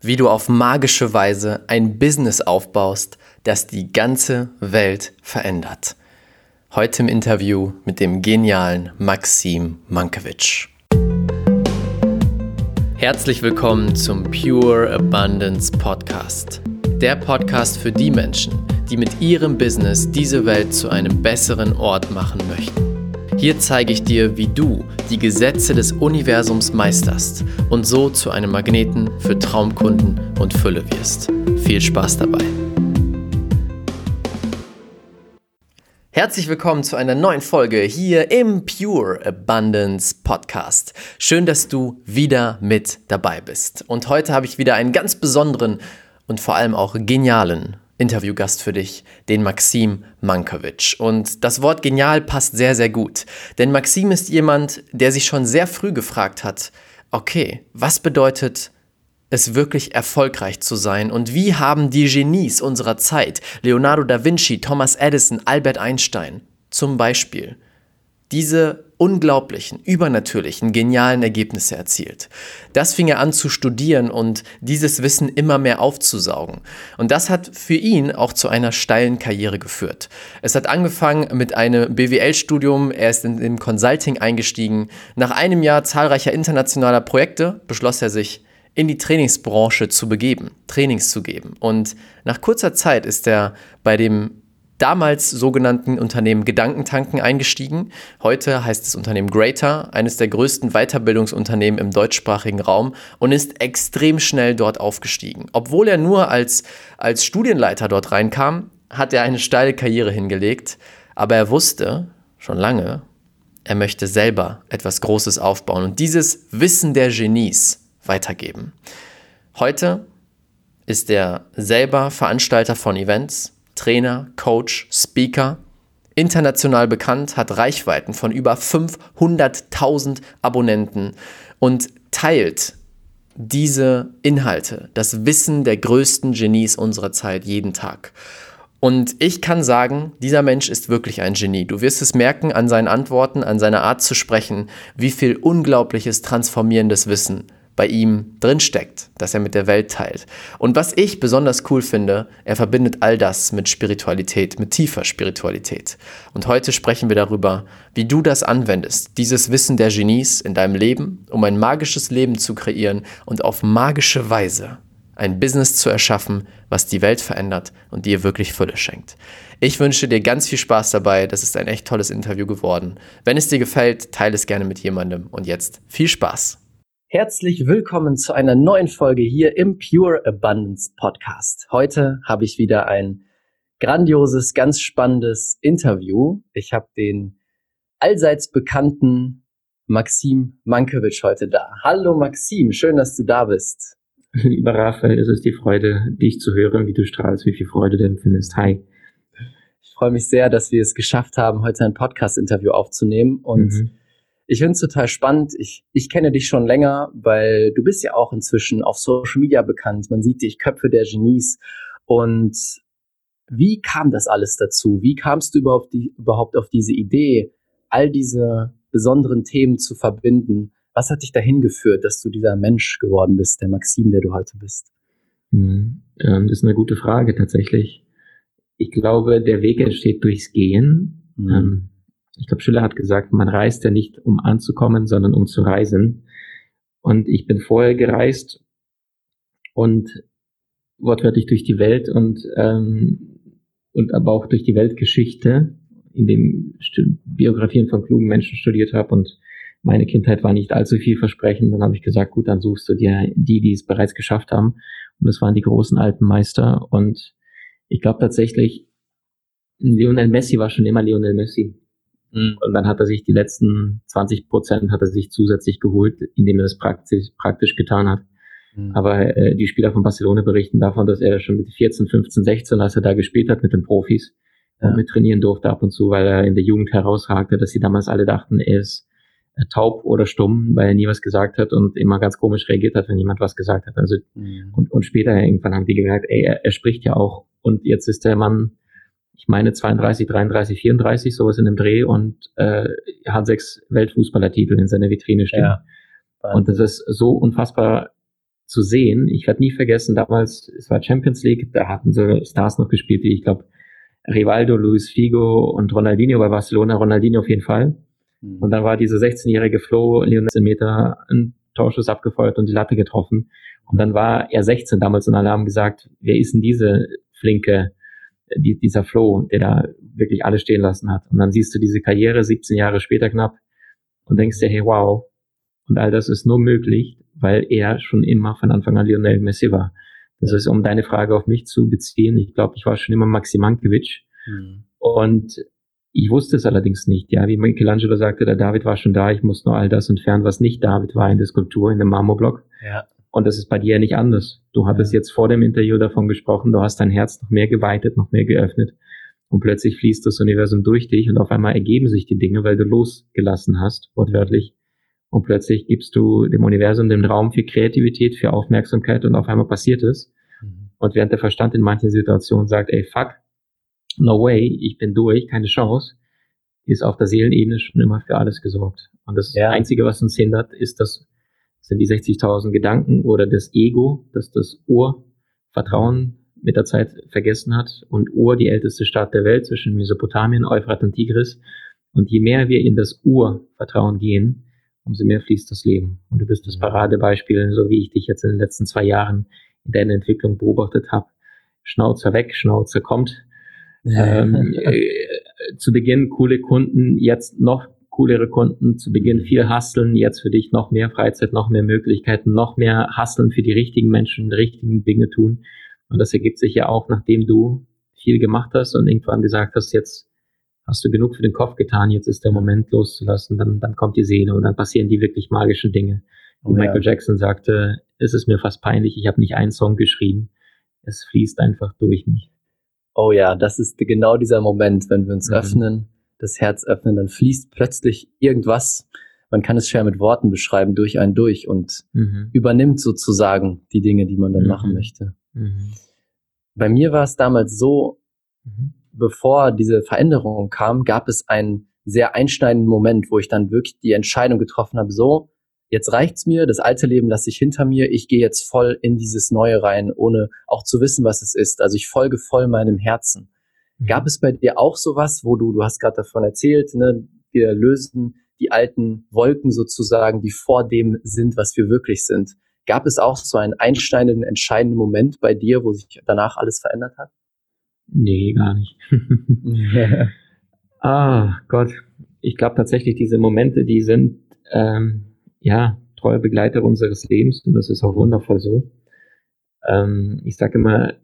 wie du auf magische Weise ein Business aufbaust, das die ganze Welt verändert. Heute im Interview mit dem genialen Maxim Mankiewicz. Herzlich willkommen zum Pure Abundance Podcast. Der Podcast für die Menschen, die mit ihrem Business diese Welt zu einem besseren Ort machen möchten. Hier zeige ich dir, wie du die Gesetze des Universums meisterst und so zu einem Magneten für Traumkunden und Fülle wirst. Viel Spaß dabei! Herzlich willkommen zu einer neuen Folge hier im Pure Abundance Podcast. Schön, dass du wieder mit dabei bist. Und heute habe ich wieder einen ganz besonderen und vor allem auch genialen Interviewgast für dich, den Maxim Mankiewicz. Und das Wort genial passt sehr, sehr gut. Denn Maxim ist jemand, der sich schon sehr früh gefragt hat, okay, was bedeutet es wirklich erfolgreich zu sein und wie haben die Genies unserer Zeit, Leonardo da Vinci, Thomas Edison, Albert Einstein zum Beispiel, diese unglaublichen, übernatürlichen, genialen Ergebnisse erzielt. Das fing er an zu studieren und dieses Wissen immer mehr aufzusaugen. Und das hat für ihn auch zu einer steilen Karriere geführt. Es hat angefangen mit einem BWL-Studium, er ist in den Consulting eingestiegen. Nach einem Jahr zahlreicher internationaler Projekte beschloss er sich, in die Trainingsbranche zu begeben, Trainings zu geben. Und nach kurzer Zeit ist er bei dem damals sogenannten Unternehmen Gedankentanken eingestiegen. Heute heißt das Unternehmen Greater, eines der größten Weiterbildungsunternehmen im deutschsprachigen Raum und ist extrem schnell dort aufgestiegen. Obwohl er nur als, als Studienleiter dort reinkam, hat er eine steile Karriere hingelegt, aber er wusste schon lange, er möchte selber etwas Großes aufbauen und dieses Wissen der Genies weitergeben. Heute ist er selber Veranstalter von Events, Trainer, Coach, Speaker, international bekannt, hat Reichweiten von über 500.000 Abonnenten und teilt diese Inhalte, das Wissen der größten Genies unserer Zeit jeden Tag. Und ich kann sagen, dieser Mensch ist wirklich ein Genie. Du wirst es merken an seinen Antworten, an seiner Art zu sprechen, wie viel unglaubliches, transformierendes Wissen bei ihm drinsteckt, das er mit der Welt teilt. Und was ich besonders cool finde, er verbindet all das mit Spiritualität, mit tiefer Spiritualität. Und heute sprechen wir darüber, wie du das anwendest, dieses Wissen der Genies in deinem Leben, um ein magisches Leben zu kreieren und auf magische Weise ein Business zu erschaffen, was die Welt verändert und dir wirklich Fülle schenkt. Ich wünsche dir ganz viel Spaß dabei. Das ist ein echt tolles Interview geworden. Wenn es dir gefällt, teile es gerne mit jemandem. Und jetzt viel Spaß. Herzlich willkommen zu einer neuen Folge hier im Pure Abundance Podcast. Heute habe ich wieder ein grandioses, ganz spannendes Interview. Ich habe den allseits bekannten Maxim Mankiewicz heute da. Hallo Maxim, schön, dass du da bist. Lieber Raphael, es ist die Freude, dich zu hören, wie du strahlst, wie viel Freude du empfindest. Hi. Ich freue mich sehr, dass wir es geschafft haben, heute ein Podcast-Interview aufzunehmen und mhm ich finde es total spannend. Ich, ich kenne dich schon länger, weil du bist ja auch inzwischen auf Social Media bekannt. Man sieht dich, Köpfe der Genies. Und wie kam das alles dazu? Wie kamst du überhaupt, die, überhaupt auf diese Idee, all diese besonderen Themen zu verbinden? Was hat dich dahin geführt, dass du dieser Mensch geworden bist, der Maxim, der du heute bist? Hm, ähm, das ist eine gute Frage tatsächlich. Ich glaube, der Weg entsteht durchs Gehen. Mhm. Ähm, ich glaube, Schiller hat gesagt, man reist ja nicht, um anzukommen, sondern um zu reisen. Und ich bin vorher gereist und wortwörtlich durch die Welt und, ähm, und aber auch durch die Weltgeschichte, in dem Biografien von klugen Menschen studiert habe und meine Kindheit war nicht allzu vielversprechend. Dann habe ich gesagt, gut, dann suchst du dir die, die es bereits geschafft haben. Und das waren die großen alten Meister. Und ich glaube tatsächlich, Lionel Messi war schon immer Lionel Messi. Mhm. Und dann hat er sich die letzten 20 Prozent hat er sich zusätzlich geholt, indem er das praktisch, praktisch getan hat. Mhm. Aber äh, die Spieler von Barcelona berichten davon, dass er schon mit 14, 15, 16, als er da gespielt hat mit den Profis, ja. mit trainieren durfte ab und zu, weil er in der Jugend herausragte, dass sie damals alle dachten, er ist äh, taub oder stumm, weil er nie was gesagt hat und immer ganz komisch reagiert hat, wenn jemand was gesagt hat. Also mhm. und, und später irgendwann haben die gemerkt, ey, er, er spricht ja auch und jetzt ist der Mann ich meine 32, 33, 34, sowas in dem Dreh und äh, hat sechs Weltfußballertitel in seiner Vitrine stehen. Ja, und das ist so unfassbar zu sehen. Ich werde nie vergessen, damals, es war Champions League, da hatten so Stars noch gespielt, wie ich glaube, Rivaldo, Luis Figo und Ronaldinho bei Barcelona, Ronaldinho auf jeden Fall. Mhm. Und dann war diese 16-jährige Flo, Lionel Meter, ein Torschuss abgefeuert und die Latte getroffen. Und dann war er 16 damals und alle haben gesagt, wer ist denn diese flinke, die, dieser Flo, der da wirklich alle stehen lassen hat. Und dann siehst du diese Karriere 17 Jahre später knapp und denkst dir, hey, wow. Und all das ist nur möglich, weil er schon immer von Anfang an Lionel Messi war. Das ist, um deine Frage auf mich zu beziehen. Ich glaube, ich war schon immer Maxi Mankiewicz. Mhm. Und ich wusste es allerdings nicht. Ja, wie Michelangelo sagte, der David war schon da. Ich muss nur all das entfernen, was nicht David war in der Skulptur, in dem Marmorblock. Ja. Und das ist bei dir ja nicht anders. Du hattest jetzt vor dem Interview davon gesprochen, du hast dein Herz noch mehr geweitet, noch mehr geöffnet. Und plötzlich fließt das Universum durch dich und auf einmal ergeben sich die Dinge, weil du losgelassen hast, wortwörtlich. Und plötzlich gibst du dem Universum den Raum für Kreativität, für Aufmerksamkeit und auf einmal passiert es. Mhm. Und während der Verstand in manchen Situationen sagt, ey, fuck, no way, ich bin durch, keine Chance, ist auf der Seelenebene schon immer für alles gesorgt. Und das ja. Einzige, was uns hindert, ist das, sind die 60.000 Gedanken oder das Ego, das das Urvertrauen mit der Zeit vergessen hat und Ur, die älteste Stadt der Welt zwischen Mesopotamien, Euphrat und Tigris. Und je mehr wir in das Urvertrauen gehen, umso mehr fließt das Leben. Und du bist das Paradebeispiel, so wie ich dich jetzt in den letzten zwei Jahren in deiner Entwicklung beobachtet habe. Schnauzer weg, Schnauzer kommt. ähm, äh, zu Beginn coole Kunden, jetzt noch coolere Kunden, zu Beginn viel Hasseln, jetzt für dich noch mehr Freizeit, noch mehr Möglichkeiten, noch mehr Hasseln für die richtigen Menschen, die richtigen Dinge tun. Und das ergibt sich ja auch, nachdem du viel gemacht hast und irgendwann gesagt hast, jetzt hast du genug für den Kopf getan, jetzt ist der Moment loszulassen, dann, dann kommt die Seele und dann passieren die wirklich magischen Dinge. Wie oh, Michael ja. Jackson sagte, es ist mir fast peinlich, ich habe nicht einen Song geschrieben, es fließt einfach durch mich. Oh ja, das ist genau dieser Moment, wenn wir uns mhm. öffnen, das Herz öffnen, dann fließt plötzlich irgendwas, man kann es schwer mit Worten beschreiben, durch einen durch und mhm. übernimmt sozusagen die Dinge, die man dann mhm. machen möchte. Mhm. Bei mir war es damals so, mhm bevor diese Veränderung kam, gab es einen sehr einschneidenden Moment, wo ich dann wirklich die Entscheidung getroffen habe, so, jetzt reicht's mir, das alte Leben lasse ich hinter mir, ich gehe jetzt voll in dieses Neue rein, ohne auch zu wissen, was es ist. Also ich folge voll meinem Herzen. Mhm. Gab es bei dir auch sowas, wo du, du hast gerade davon erzählt, ne, wir lösen die alten Wolken sozusagen, die vor dem sind, was wir wirklich sind. Gab es auch so einen einschneidenden, entscheidenden Moment bei dir, wo sich danach alles verändert hat? Nee, gar nicht. ah, Gott. Ich glaube tatsächlich, diese Momente, die sind ähm, ja treue Begleiter unseres Lebens und das ist auch wundervoll so. Ähm, ich sage immer,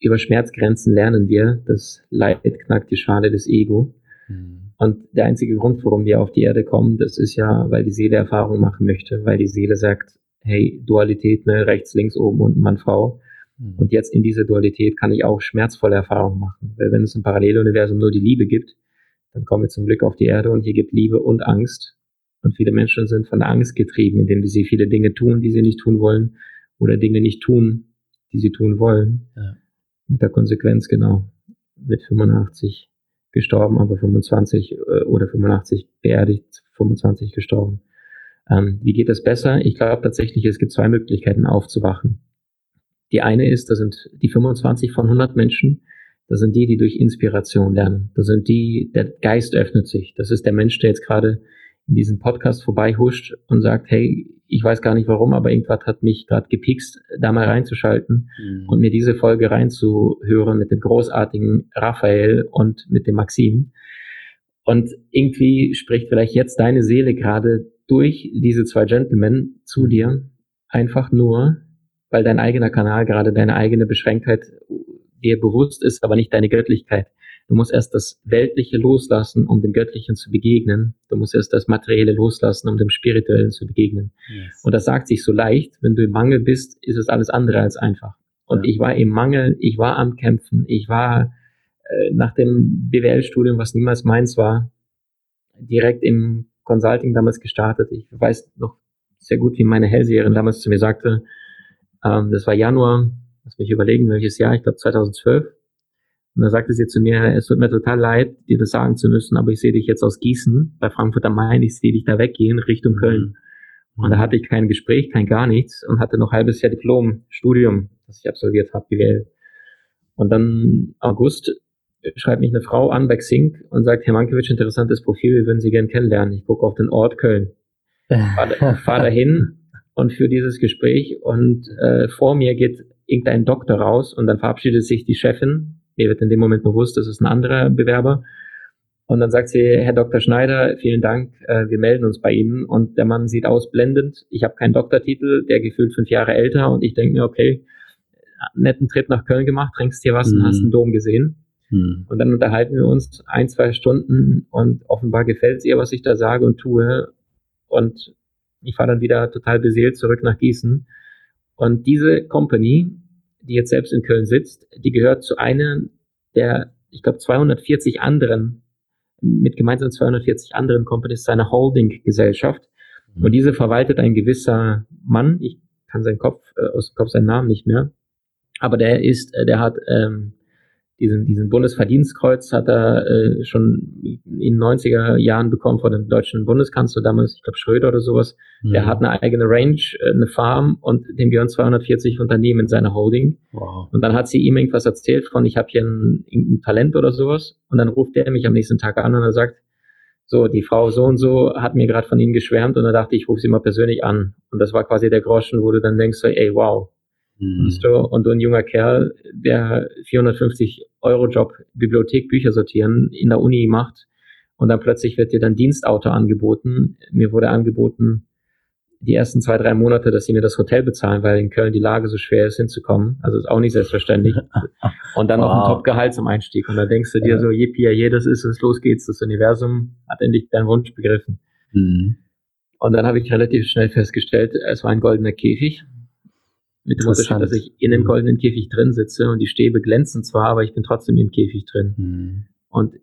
über Schmerzgrenzen lernen wir. Das Leid knackt die Schale des Ego. Mhm. Und der einzige Grund, warum wir auf die Erde kommen, das ist ja, weil die Seele Erfahrung machen möchte, weil die Seele sagt, hey, Dualität, ne, rechts, links, oben, unten, Mann, Frau. Mhm. Und jetzt in dieser Dualität kann ich auch schmerzvolle Erfahrungen machen. Weil wenn es im Paralleluniversum nur die Liebe gibt, dann kommen wir zum Glück auf die Erde und hier gibt Liebe und Angst. Und viele Menschen sind von Angst getrieben, indem sie viele Dinge tun, die sie nicht tun wollen, oder Dinge nicht tun, die sie tun wollen. Ja. Mit der Konsequenz, genau. Mit 85 gestorben, aber 25 äh, oder 85 beerdigt, 25 gestorben. Ähm, wie geht das besser? Ich glaube tatsächlich, es gibt zwei Möglichkeiten aufzuwachen. Die eine ist, das sind die 25 von 100 Menschen, das sind die, die durch Inspiration lernen. Das sind die, der Geist öffnet sich. Das ist der Mensch, der jetzt gerade in diesem Podcast vorbeihuscht und sagt, hey, ich weiß gar nicht warum, aber irgendwas hat mich gerade gepikst, da mal reinzuschalten mhm. und mir diese Folge reinzuhören mit dem großartigen Raphael und mit dem Maxim. Und irgendwie spricht vielleicht jetzt deine Seele gerade durch diese zwei Gentlemen zu dir, einfach nur, weil dein eigener Kanal gerade deine eigene Beschränktheit dir bewusst ist, aber nicht deine Göttlichkeit. Du musst erst das Weltliche loslassen, um dem Göttlichen zu begegnen. Du musst erst das Materielle loslassen, um dem Spirituellen zu begegnen. Yes. Und das sagt sich so leicht. Wenn du im Mangel bist, ist es alles andere als einfach. Und ja. ich war im Mangel, ich war am Kämpfen, ich war äh, nach dem BWL-Studium, was niemals meins war, direkt im Consulting damals gestartet. Ich weiß noch sehr gut, wie meine Hellseherin damals zu mir sagte, ähm, das war Januar, lass mich überlegen, welches Jahr, ich glaube 2012. Und da sagte sie zu mir, es tut mir total leid, dir das sagen zu müssen, aber ich sehe dich jetzt aus Gießen bei Frankfurt am Main, ich sehe dich da weggehen Richtung mhm. Köln. Und da hatte ich kein Gespräch, kein gar nichts und hatte noch ein halbes Jahr Diplom, Studium, das ich absolviert habe, BWL. Und dann August schreibt mich eine Frau an bei Xing und sagt, Herr Mankiewicz, interessantes Profil, wir würden Sie gerne kennenlernen. Ich gucke auf den Ort Köln. Fahr, fahr dahin und für dieses Gespräch und äh, vor mir geht irgendein Doktor raus und dann verabschiedet sich die Chefin. Mir wird in dem Moment bewusst, das ist ein anderer Bewerber. Und dann sagt sie, Herr Dr. Schneider, vielen Dank, äh, wir melden uns bei Ihnen. Und der Mann sieht aus blendend. Ich habe keinen Doktortitel, der gefühlt fünf Jahre älter. Und ich denke mir, okay, netten Trip nach Köln gemacht, trinkst dir was mhm. und hast einen Dom gesehen. Mhm. Und dann unterhalten wir uns ein, zwei Stunden und offenbar gefällt es ihr, was ich da sage und tue. Und ich fahre dann wieder total beseelt zurück nach Gießen. Und diese Company, die jetzt selbst in Köln sitzt, die gehört zu einer der, ich glaube, 240 anderen mit gemeinsam 240 anderen Companies seiner Holding-Gesellschaft. Mhm. Und diese verwaltet ein gewisser Mann, ich kann seinen Kopf, äh, aus dem Kopf seinen Namen nicht mehr, aber der ist, äh, der hat ähm, diesen, diesen Bundesverdienstkreuz hat er äh, schon in den 90er Jahren bekommen von dem deutschen Bundeskanzler, damals, ich glaube Schröder oder sowas. Mhm. Der hat eine eigene Range, äh, eine Farm und dem gehören 240 Unternehmen in seiner Holding. Wow. Und dann hat sie ihm irgendwas erzählt von, ich habe hier ein, ein Talent oder sowas. Und dann ruft der mich am nächsten Tag an und er sagt, so, die Frau so und so hat mir gerade von Ihnen geschwärmt und da dachte ich, ich rufe sie mal persönlich an. Und das war quasi der Groschen, wo du dann denkst, so, ey, wow, Mhm. Und du ein junger Kerl, der 450 Euro Job, Bibliothek, Bücher sortieren in der Uni macht und dann plötzlich wird dir dann Dienstauto angeboten. Mir wurde angeboten, die ersten zwei, drei Monate, dass sie mir das Hotel bezahlen, weil in Köln die Lage so schwer ist, hinzukommen. Also ist auch nicht selbstverständlich. Und dann wow. noch ein Top-Gehalt zum Einstieg. Und da denkst du dir ja. so, yippie, ja, das ist es, los geht's. Das Universum hat endlich deinen Wunsch begriffen. Mhm. Und dann habe ich relativ schnell festgestellt, es war ein goldener Käfig. Mit dem Unterschied, dass ich in dem mhm. goldenen Käfig drin sitze und die Stäbe glänzen zwar, aber ich bin trotzdem im Käfig drin. Mhm. Und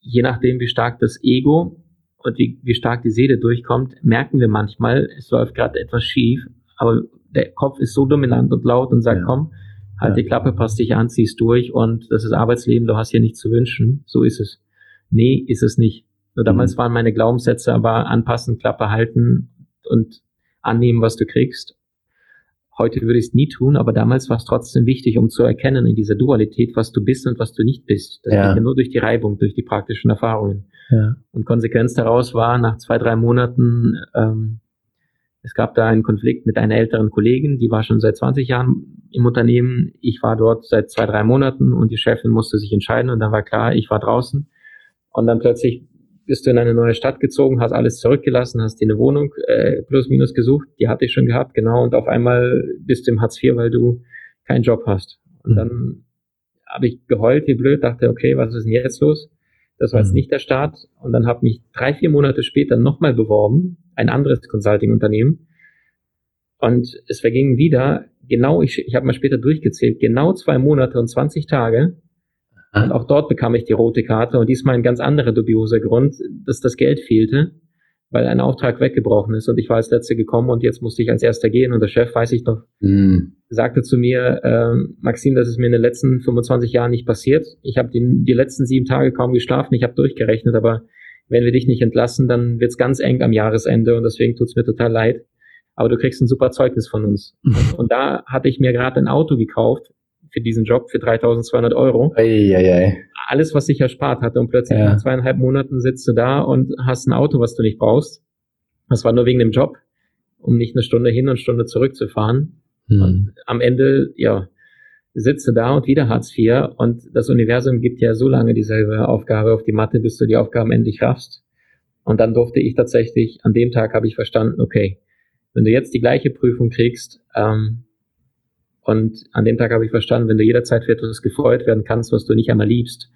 je nachdem, wie stark das Ego und wie, wie stark die Seele durchkommt, merken wir manchmal, es läuft gerade etwas schief, aber der Kopf ist so dominant und laut und sagt, ja. komm, halt ja. die Klappe, passt dich an, ziehst durch und das ist Arbeitsleben, du hast hier nichts zu wünschen. So ist es. Nee, ist es nicht. Nur damals mhm. waren meine Glaubenssätze aber anpassen, Klappe halten und annehmen, was du kriegst Heute würde ich es nie tun, aber damals war es trotzdem wichtig, um zu erkennen in dieser Dualität, was du bist und was du nicht bist. Das ja. geht ja nur durch die Reibung, durch die praktischen Erfahrungen. Ja. Und Konsequenz daraus war, nach zwei, drei Monaten, ähm, es gab da einen Konflikt mit einer älteren Kollegin, die war schon seit 20 Jahren im Unternehmen. Ich war dort seit zwei, drei Monaten und die Chefin musste sich entscheiden und dann war klar, ich war draußen. Und dann plötzlich bist du in eine neue Stadt gezogen, hast alles zurückgelassen, hast dir eine Wohnung äh, plus minus gesucht, die hatte ich schon gehabt, genau, und auf einmal bist du im Hartz IV, weil du keinen Job hast. Und mhm. dann habe ich geheult, wie blöd, dachte, okay, was ist denn jetzt los? Das war jetzt mhm. nicht der Start. Und dann habe mich drei, vier Monate später nochmal beworben, ein anderes Consulting-Unternehmen. Und es vergingen wieder, genau, ich, ich habe mal später durchgezählt, genau zwei Monate und 20 Tage, und auch dort bekam ich die rote Karte und diesmal ein ganz anderer dubioser Grund, dass das Geld fehlte, weil ein Auftrag weggebrochen ist und ich war als Letzte gekommen und jetzt musste ich als Erster gehen und der Chef, weiß ich noch, mm. sagte zu mir, äh, Maxim, das ist mir in den letzten 25 Jahren nicht passiert. Ich habe die, die letzten sieben Tage kaum geschlafen, ich habe durchgerechnet, aber wenn wir dich nicht entlassen, dann wird's ganz eng am Jahresende und deswegen tut's mir total leid. Aber du kriegst ein super Zeugnis von uns. und da hatte ich mir gerade ein Auto gekauft, für diesen Job für 3200 Euro. Ei, ei, ei. Alles, was ich erspart hatte und plötzlich ja. nach zweieinhalb Monaten sitzt du da und hast ein Auto, was du nicht brauchst. Das war nur wegen dem Job, um nicht eine Stunde hin und eine Stunde zurückzufahren. Hm. Und am Ende, ja, sitze da und wieder Hartz IV und das Universum gibt ja so lange dieselbe Aufgabe auf die Matte, bis du die Aufgaben endlich raffst. Und dann durfte ich tatsächlich, an dem Tag habe ich verstanden, okay, wenn du jetzt die gleiche Prüfung kriegst, ähm, und an dem Tag habe ich verstanden, wenn du jederzeit für etwas gefeuert werden kannst, was du nicht einmal liebst,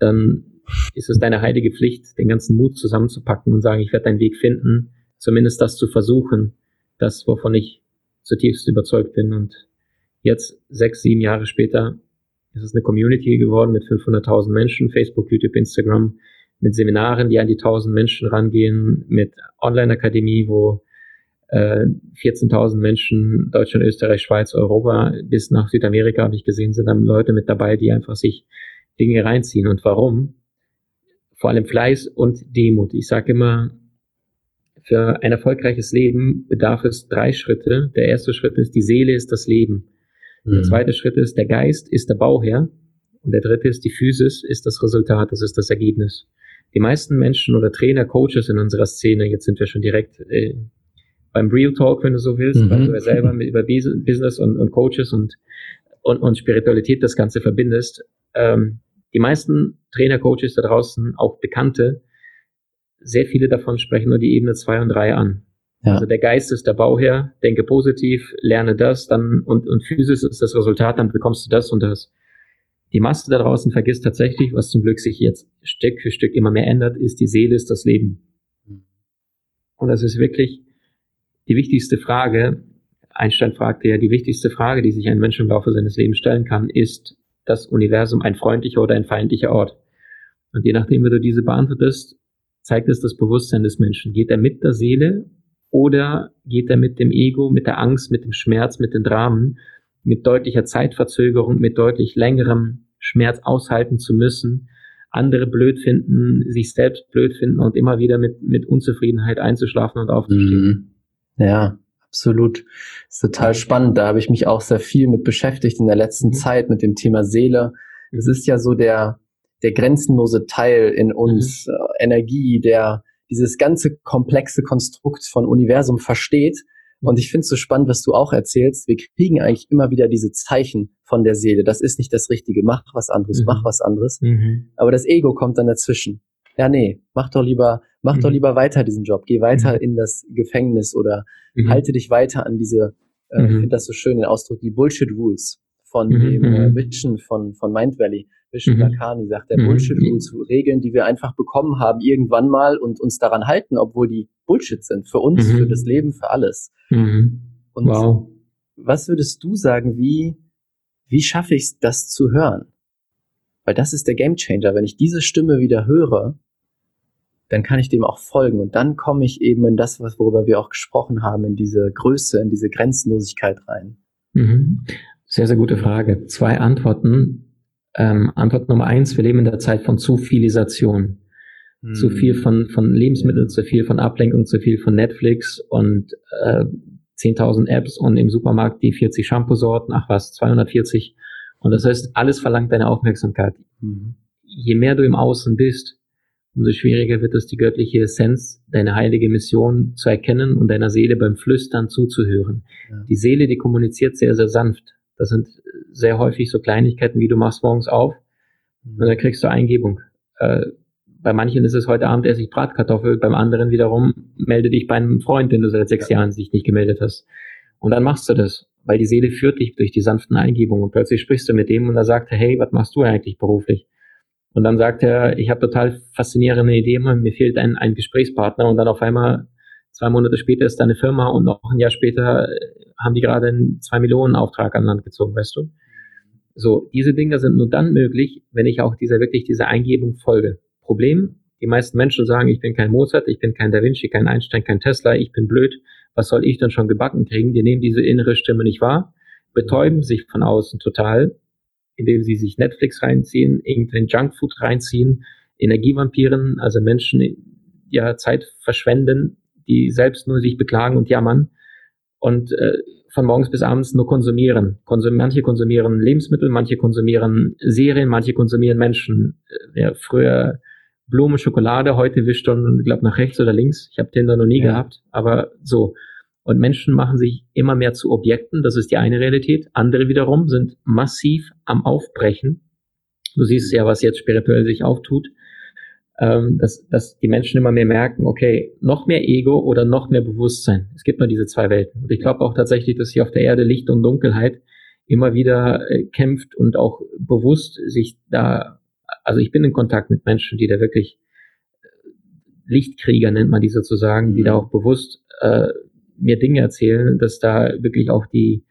dann ist es deine heilige Pflicht, den ganzen Mut zusammenzupacken und sagen, ich werde deinen Weg finden, zumindest das zu versuchen, das, wovon ich zutiefst überzeugt bin. Und jetzt, sechs, sieben Jahre später, ist es eine Community geworden mit 500.000 Menschen, Facebook, YouTube, Instagram, mit Seminaren, die an die 1000 Menschen rangehen, mit Online-Akademie, wo 14.000 äh, Menschen, Deutschland, Österreich, Schweiz, Europa bis nach Südamerika habe ich gesehen, sind dann Leute mit dabei, die einfach sich Dinge reinziehen. Und warum? Vor allem Fleiß und Demut. Ich sage immer, für ein erfolgreiches Leben bedarf es drei Schritte. Der erste Schritt ist, die Seele ist das Leben. Mhm. Der zweite Schritt ist, der Geist ist der Bauherr. Und der dritte ist, die Physis ist das Resultat, das ist das Ergebnis. Die meisten Menschen oder Trainer, Coaches in unserer Szene, jetzt sind wir schon direkt äh, beim Real Talk, wenn du so willst, mhm. weil du ja selber mit, über Business und, und Coaches und, und, und Spiritualität das Ganze verbindest. Ähm, die meisten Trainer, Coaches da draußen, auch Bekannte, sehr viele davon sprechen nur die Ebene zwei und drei an. Ja. Also der Geist ist der Bauherr, denke positiv, lerne das, dann und, und Physis ist das Resultat, dann bekommst du das und das. Die Masse da draußen vergisst tatsächlich, was zum Glück sich jetzt Stück für Stück immer mehr ändert, ist die Seele, ist das Leben. Und das ist wirklich die wichtigste Frage. Einstein fragte ja, die wichtigste Frage, die sich ein Mensch im Laufe seines Lebens stellen kann, ist das Universum ein freundlicher oder ein feindlicher Ort? Und je nachdem, wie du diese beantwortest, zeigt es das Bewusstsein des Menschen. Geht er mit der Seele oder geht er mit dem Ego, mit der Angst, mit dem Schmerz, mit den Dramen, mit deutlicher Zeitverzögerung, mit deutlich längerem Schmerz aushalten zu müssen, andere blöd finden, sich selbst blöd finden und immer wieder mit, mit Unzufriedenheit einzuschlafen und aufzustehen. Mhm. Ja, absolut. Das ist total spannend. Da habe ich mich auch sehr viel mit beschäftigt in der letzten mhm. Zeit mit dem Thema Seele. Es ist ja so der, der grenzenlose Teil in uns, mhm. äh, Energie, der dieses ganze komplexe Konstrukt von Universum versteht. Mhm. Und ich finde es so spannend, was du auch erzählst. Wir kriegen eigentlich immer wieder diese Zeichen von der Seele. Das ist nicht das Richtige. Mach was anderes, mhm. mach was anderes. Mhm. Aber das Ego kommt dann dazwischen. Ja, nee, mach doch lieber, mach doch mhm. lieber weiter diesen Job. Geh weiter mhm. in das Gefängnis oder halte dich weiter an diese, äh, ich finde das so schön, den Ausdruck, die Bullshit Rules von dem äh, Vision von, von Mind Valley. Mhm. Lakani sagt, der mhm. Bullshit-Rules, Regeln, die wir einfach bekommen haben irgendwann mal und uns daran halten, obwohl die Bullshit sind. Für uns, mhm. für das Leben, für alles. Mhm. Und wow. was würdest du sagen, wie, wie schaffe ich es, das zu hören? Weil das ist der Gamechanger. Wenn ich diese Stimme wieder höre, dann kann ich dem auch folgen. Und dann komme ich eben in das, worüber wir auch gesprochen haben, in diese Größe, in diese Grenzenlosigkeit rein. Mhm. Sehr, sehr gute Frage. Zwei Antworten. Ähm, Antwort Nummer eins, wir leben in der Zeit von zu vielisation. Hm. Zu viel von, von Lebensmitteln, zu viel von Ablenkung, zu viel von Netflix und äh, 10.000 Apps und im Supermarkt die 40 Shampoo-Sorten, ach was, 240. Und das heißt, alles verlangt deine Aufmerksamkeit. Mhm. Je mehr du im Außen bist, umso schwieriger wird es, die göttliche Essenz, deine heilige Mission zu erkennen und deiner Seele beim Flüstern zuzuhören. Ja. Die Seele, die kommuniziert sehr, sehr sanft. Das sind sehr häufig so Kleinigkeiten, wie du machst morgens auf mhm. und dann kriegst du Eingebung. Äh, bei manchen ist es heute Abend esse ich Bratkartoffel, beim anderen wiederum melde dich bei einem Freund, den du seit sechs ja. Jahren sich nicht gemeldet hast. Und dann machst du das, weil die Seele führt dich durch die sanften Eingebungen und plötzlich sprichst du mit dem und er sagt, hey, was machst du eigentlich beruflich? Und dann sagt er, ich habe total faszinierende Idee, mir fehlt ein, ein Gesprächspartner und dann auf einmal zwei Monate später ist deine Firma und noch ein Jahr später äh, haben die gerade einen zwei Millionen Auftrag an Land gezogen, weißt du? So, diese Dinge sind nur dann möglich, wenn ich auch dieser wirklich dieser Eingebung folge. Problem, die meisten Menschen sagen, ich bin kein Mozart, ich bin kein Da Vinci, kein Einstein, kein Tesla, ich bin blöd. Was soll ich denn schon gebacken kriegen? Die nehmen diese innere Stimme nicht wahr, betäuben sich von außen total, indem sie sich Netflix reinziehen, irgendein Junkfood reinziehen, Energievampiren, also Menschen ja Zeit verschwenden, die selbst nur sich beklagen und jammern und äh, von morgens bis abends nur konsumieren. Konsum manche konsumieren Lebensmittel, manche konsumieren Serien, manche konsumieren Menschen. Äh, ja, früher Blume, Schokolade, heute wischt dann, glaube nach rechts oder links. Ich habe Tinder noch nie ja. gehabt, aber so. Und Menschen machen sich immer mehr zu Objekten, das ist die eine Realität. Andere wiederum sind massiv am Aufbrechen. Du siehst ja, was jetzt spirituell sich auftut ähm, dass, dass die Menschen immer mehr merken, okay, noch mehr Ego oder noch mehr Bewusstsein. Es gibt nur diese zwei Welten. Und ich glaube auch tatsächlich, dass hier auf der Erde Licht und Dunkelheit immer wieder äh, kämpft und auch bewusst sich da, also ich bin in Kontakt mit Menschen, die da wirklich äh, Lichtkrieger nennt man die sozusagen, mhm. die da mhm. auch bewusst äh, mir Dinge erzählen, dass da wirklich auch die,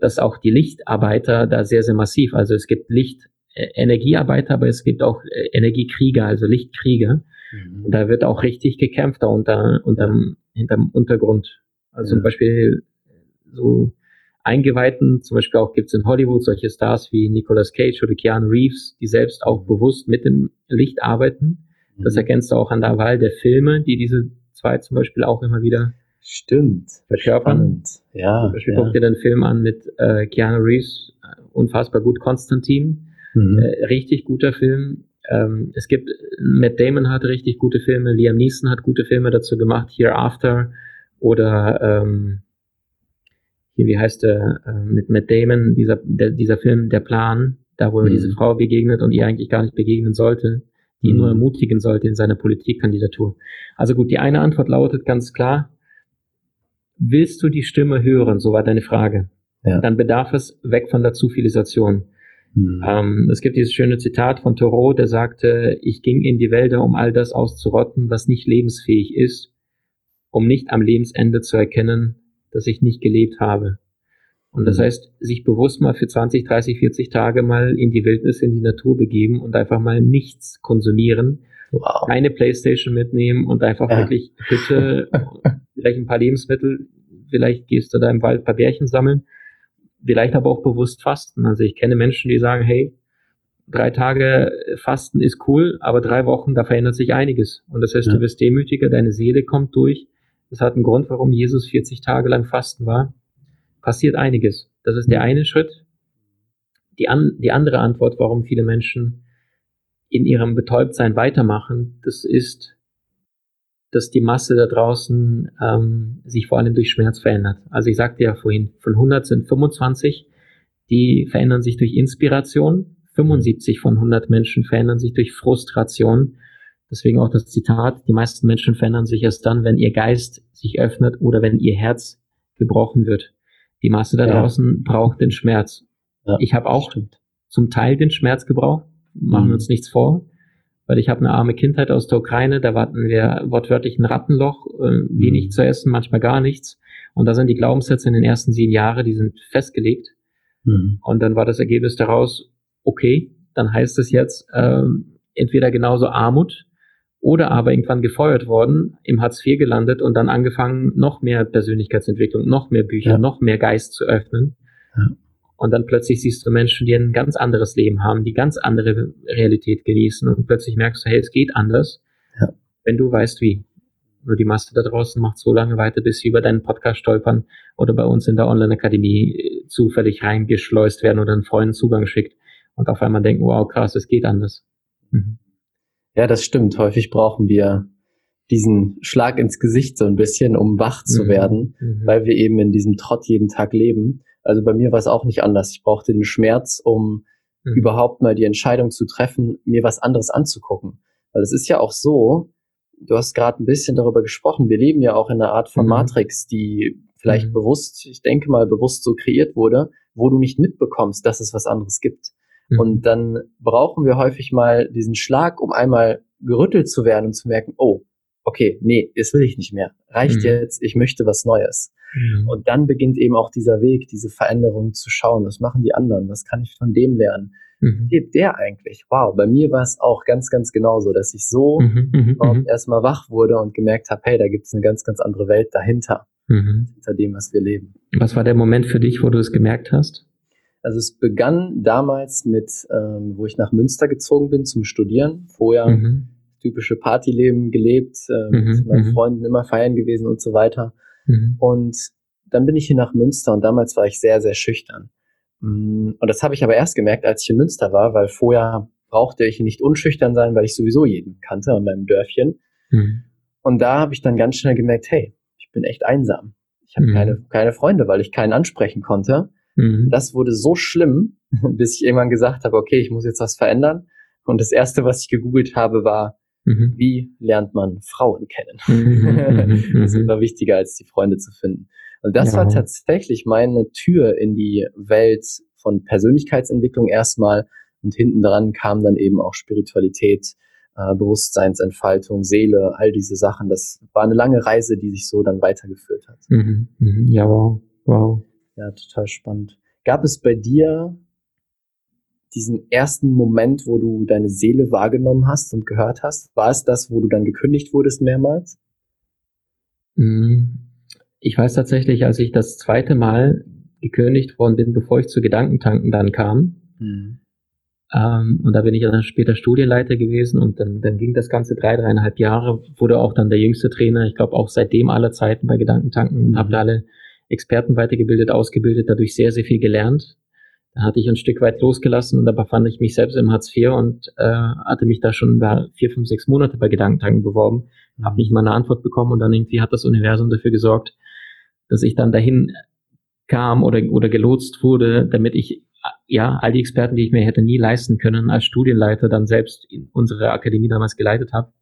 dass auch die Lichtarbeiter da sehr, sehr massiv, also es gibt Licht, Energiearbeiter, aber es gibt auch äh, Energiekrieger, also Lichtkrieger. Mhm. Und da wird auch richtig gekämpft da unter, unterm, hinterm Untergrund. Also ja. zum Beispiel so Eingeweihten, zum Beispiel auch gibt es in Hollywood solche Stars wie Nicolas Cage oder Keanu Reeves, die selbst auch bewusst mit dem Licht arbeiten. Mhm. Das erkennst du auch an der Wahl der Filme, die diese 2 zum Beispiel auch immer wieder Stimmt. verkörpern. Spannend. Ja. Zum Beispiel ja. guck dir den Film an mit äh, Keanu Reeves, unfassbar gut, Konstantin, Mhm. äh, richtig guter Film. Ähm, es gibt, Matt Damon hat richtig gute Filme, Liam Neeson hat gute Filme dazu gemacht, Hereafter oder ähm, hier, wie heißt der, äh, mit Matt Damon, dieser, der, dieser Film, Der Plan, da wo er Mhm. diese Frau begegnet und ihr eigentlich gar nicht begegnen sollte, die ihn Mhm. nur ermutigen sollte in seiner Politikkandidatur. Also gut, die eine Antwort lautet ganz klar, willst du die Stimme hören, so war deine Frage, Ja. dann bedarf es weg von der Zufilisation. Mhm. Ähm, es gibt dieses schöne Zitat von Thoreau, der sagte, ich ging in die Wälder, um all das auszurotten, was nicht lebensfähig ist, um nicht am Lebensende zu erkennen, dass ich nicht gelebt habe. Und das Mhm. heißt, sich bewusst mal für 20, 30, 40 Tage mal in die Wildnis, in die Natur begeben und einfach mal nichts konsumieren, Wow. keine Playstation mitnehmen und einfach Ja. wirklich Hütte, vielleicht ein paar Lebensmittel, vielleicht gehst du da im Wald ein paar Bärchen sammeln, vielleicht aber auch bewusst fasten. Also ich kenne Menschen, die sagen, hey, drei Tage Fasten ist cool, aber drei Wochen, da verändert sich einiges. Und das heißt, Ja. du wirst demütiger, deine Seele kommt durch. Das hat einen Grund, warum Jesus 40 Tage lang Fasten war. Passiert einiges. Das ist der Mhm. eine Schritt. Die, an, die andere Antwort, warum viele Menschen in ihrem Betäubtsein weitermachen, das ist, dass die Masse da draußen ähm, sich vor allem durch Schmerz verändert. Also ich sagte ja vorhin, von 100 sind 25, die verändern sich durch Inspiration, 75 von 100 Menschen verändern sich durch Frustration. Deswegen auch das Zitat, die meisten Menschen verändern sich erst dann, wenn ihr Geist sich öffnet oder wenn ihr Herz gebrochen wird. Die Masse da Ja. draußen braucht den Schmerz. Ja, ich habe auch stimmt. zum Teil den Schmerz gebraucht, machen Mhm. uns nichts vor, weil ich habe eine arme Kindheit aus der Ukraine, da warten wir wortwörtlich ein Rattenloch, äh, wenig Mhm. zu essen, manchmal gar nichts. Und da sind die Glaubenssätze in den ersten sieben Jahren, die sind festgelegt. Mhm. Und dann war das Ergebnis daraus, okay, dann heißt es jetzt ähm, entweder genauso Armut oder aber irgendwann gefeuert worden, im Hartz IV gelandet und dann angefangen, noch mehr Persönlichkeitsentwicklung, noch mehr Bücher, Ja. noch mehr Geist zu öffnen. Ja. Und dann plötzlich siehst du Menschen, die ein ganz anderes Leben haben, die ganz andere Realität genießen und plötzlich merkst du, hey, es geht anders, Ja. wenn du weißt wie. Nur die Masse da draußen macht so lange weiter, bis sie über deinen Podcast stolpern oder bei uns in der Online-Akademie äh, zufällig reingeschleust werden oder einen Freund Zugang schickt und auf einmal denken, wow, krass, es geht anders. Mhm. Ja, das stimmt. Häufig brauchen wir diesen Schlag ins Gesicht so ein bisschen, um wach zu Mhm. werden, Mhm. weil wir eben in diesem Trott jeden Tag leben. Also bei mir war es auch nicht anders. Ich brauchte den Schmerz, um Mhm. überhaupt mal die Entscheidung zu treffen, mir was anderes anzugucken. Weil es ist ja auch so, du hast gerade ein bisschen darüber gesprochen, wir leben ja auch in einer Art von Mhm. Matrix, die vielleicht Mhm. bewusst, ich denke mal bewusst so kreiert wurde, wo du nicht mitbekommst, dass es was anderes gibt. Mhm. Und dann brauchen wir häufig mal diesen Schlag, um einmal gerüttelt zu werden und zu merken, oh, okay, nee, das will ich nicht mehr. Reicht Mhm. jetzt, ich möchte was Neues. Mhm. Und dann beginnt eben auch dieser Weg, diese Veränderung zu schauen. Was machen die anderen? Was kann ich von dem lernen? Mhm. Lebt der eigentlich? Wow, bei mir war es auch ganz, ganz genauso, dass ich so Mhm. Mhm. überhaupt Mhm. erstmal wach wurde und gemerkt habe, hey, da gibt es eine ganz, ganz andere Welt dahinter, Mhm. hinter dem, was wir leben. Was war der Moment für dich, wo du es gemerkt hast? Also es begann damals mit, ähm, wo ich nach Münster gezogen bin zum Studieren. Vorher Mhm. typische Partyleben gelebt, äh, Mhm, mit meinen mhm. Freunden immer feiern gewesen und so weiter. Mhm. Und dann bin ich hier nach Münster und damals war ich sehr, sehr schüchtern. Mm, Und das habe ich aber erst gemerkt, als ich in Münster war, weil vorher brauchte ich nicht unschüchtern sein, weil ich sowieso jeden kannte an meinem Dörfchen. Mhm. Und da habe ich dann ganz schnell gemerkt, hey, ich bin echt einsam. Ich habe Mhm. keine, keine Freunde, weil ich keinen ansprechen konnte. Mhm. Das wurde so schlimm, bis ich irgendwann gesagt habe, okay, ich muss jetzt was verändern. Und das erste, was ich gegoogelt habe, war, Mhm. wie lernt man Frauen kennen? Mhm. das ist Mhm. immer wichtiger, als die Freunde zu finden. Und das Ja. war tatsächlich meine Tür in die Welt von Persönlichkeitsentwicklung erstmal. Und hinten dran kam dann eben auch Spiritualität, äh, Bewusstseinsentfaltung, Seele, all diese Sachen. Das war eine lange Reise, die sich so dann weitergeführt hat. Mhm. Mhm. Ja, wow. Wow. Ja, total spannend. Gab es bei dir diesen ersten Moment, wo du deine Seele wahrgenommen hast und gehört hast? War es das, wo du dann gekündigt wurdest mehrmals? Mhm. Ich weiß tatsächlich, als ich das zweite Mal gekündigt worden bin, bevor ich zu Gedankentanken dann kam, Ähm, und da bin ich dann später Studienleiter gewesen und dann, dann ging das Ganze drei, dreieinhalb Jahre, wurde auch dann der jüngste Trainer, ich glaube auch seitdem aller Zeiten bei Gedankentanken und mhm. habe da alle Experten weitergebildet, ausgebildet, dadurch sehr, sehr viel gelernt. Da hatte ich ein Stück weit losgelassen und da befand ich mich selbst im Hartz IV und äh, hatte mich da schon da vier, fünf, sechs Monate bei Gedankentanken beworben, mhm. habe nicht mal eine Antwort bekommen und dann irgendwie hat das Universum dafür gesorgt, dass ich dann dahin kam oder, oder gelotst wurde, damit ich ja, all die Experten, die ich mir hätte nie leisten können, als Studienleiter dann selbst in unsere Akademie damals geleitet habe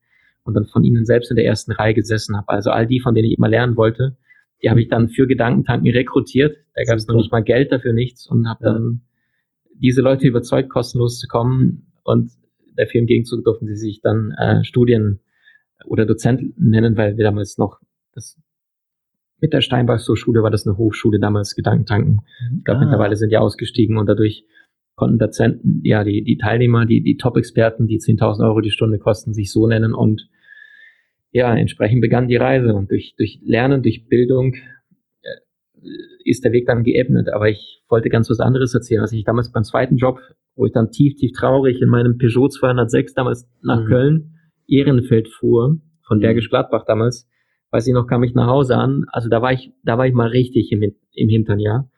und dann von ihnen selbst in der ersten Reihe gesessen habe. Also all die, von denen ich immer lernen wollte, die habe ich dann für Gedankentanken rekrutiert. Da gab es noch nicht mal Geld dafür, nichts und habe ja. dann diese Leute überzeugt, kostenlos zu kommen und dafür im Gegenzug durften sie sich dann äh, Studien oder Dozent nennen, weil wir damals noch das mit der Steinbach-Hochschule war das eine Hochschule damals, Gedankentanken. Ich glaube, ah. mittlerweile sind die ausgestiegen und dadurch konnten Dozenten, ja, die, die Teilnehmer, die, die Top-Experten, die 10.000 Euro die Stunde kosten, sich so nennen und ja, entsprechend begann die Reise und durch, durch Lernen, durch Bildung äh, ist der Weg dann geebnet. Aber ich wollte ganz was anderes erzählen, als ich damals beim zweiten Job, wo ich dann tief, tief traurig in meinem Peugeot 206 damals nach mhm. Köln, Ehrenfeld fuhr, von mhm. Bergisch Gladbach damals, weiß ich noch, kam ich nach Hause an. Also da war ich, da war ich mal richtig im, im Hintern, ja.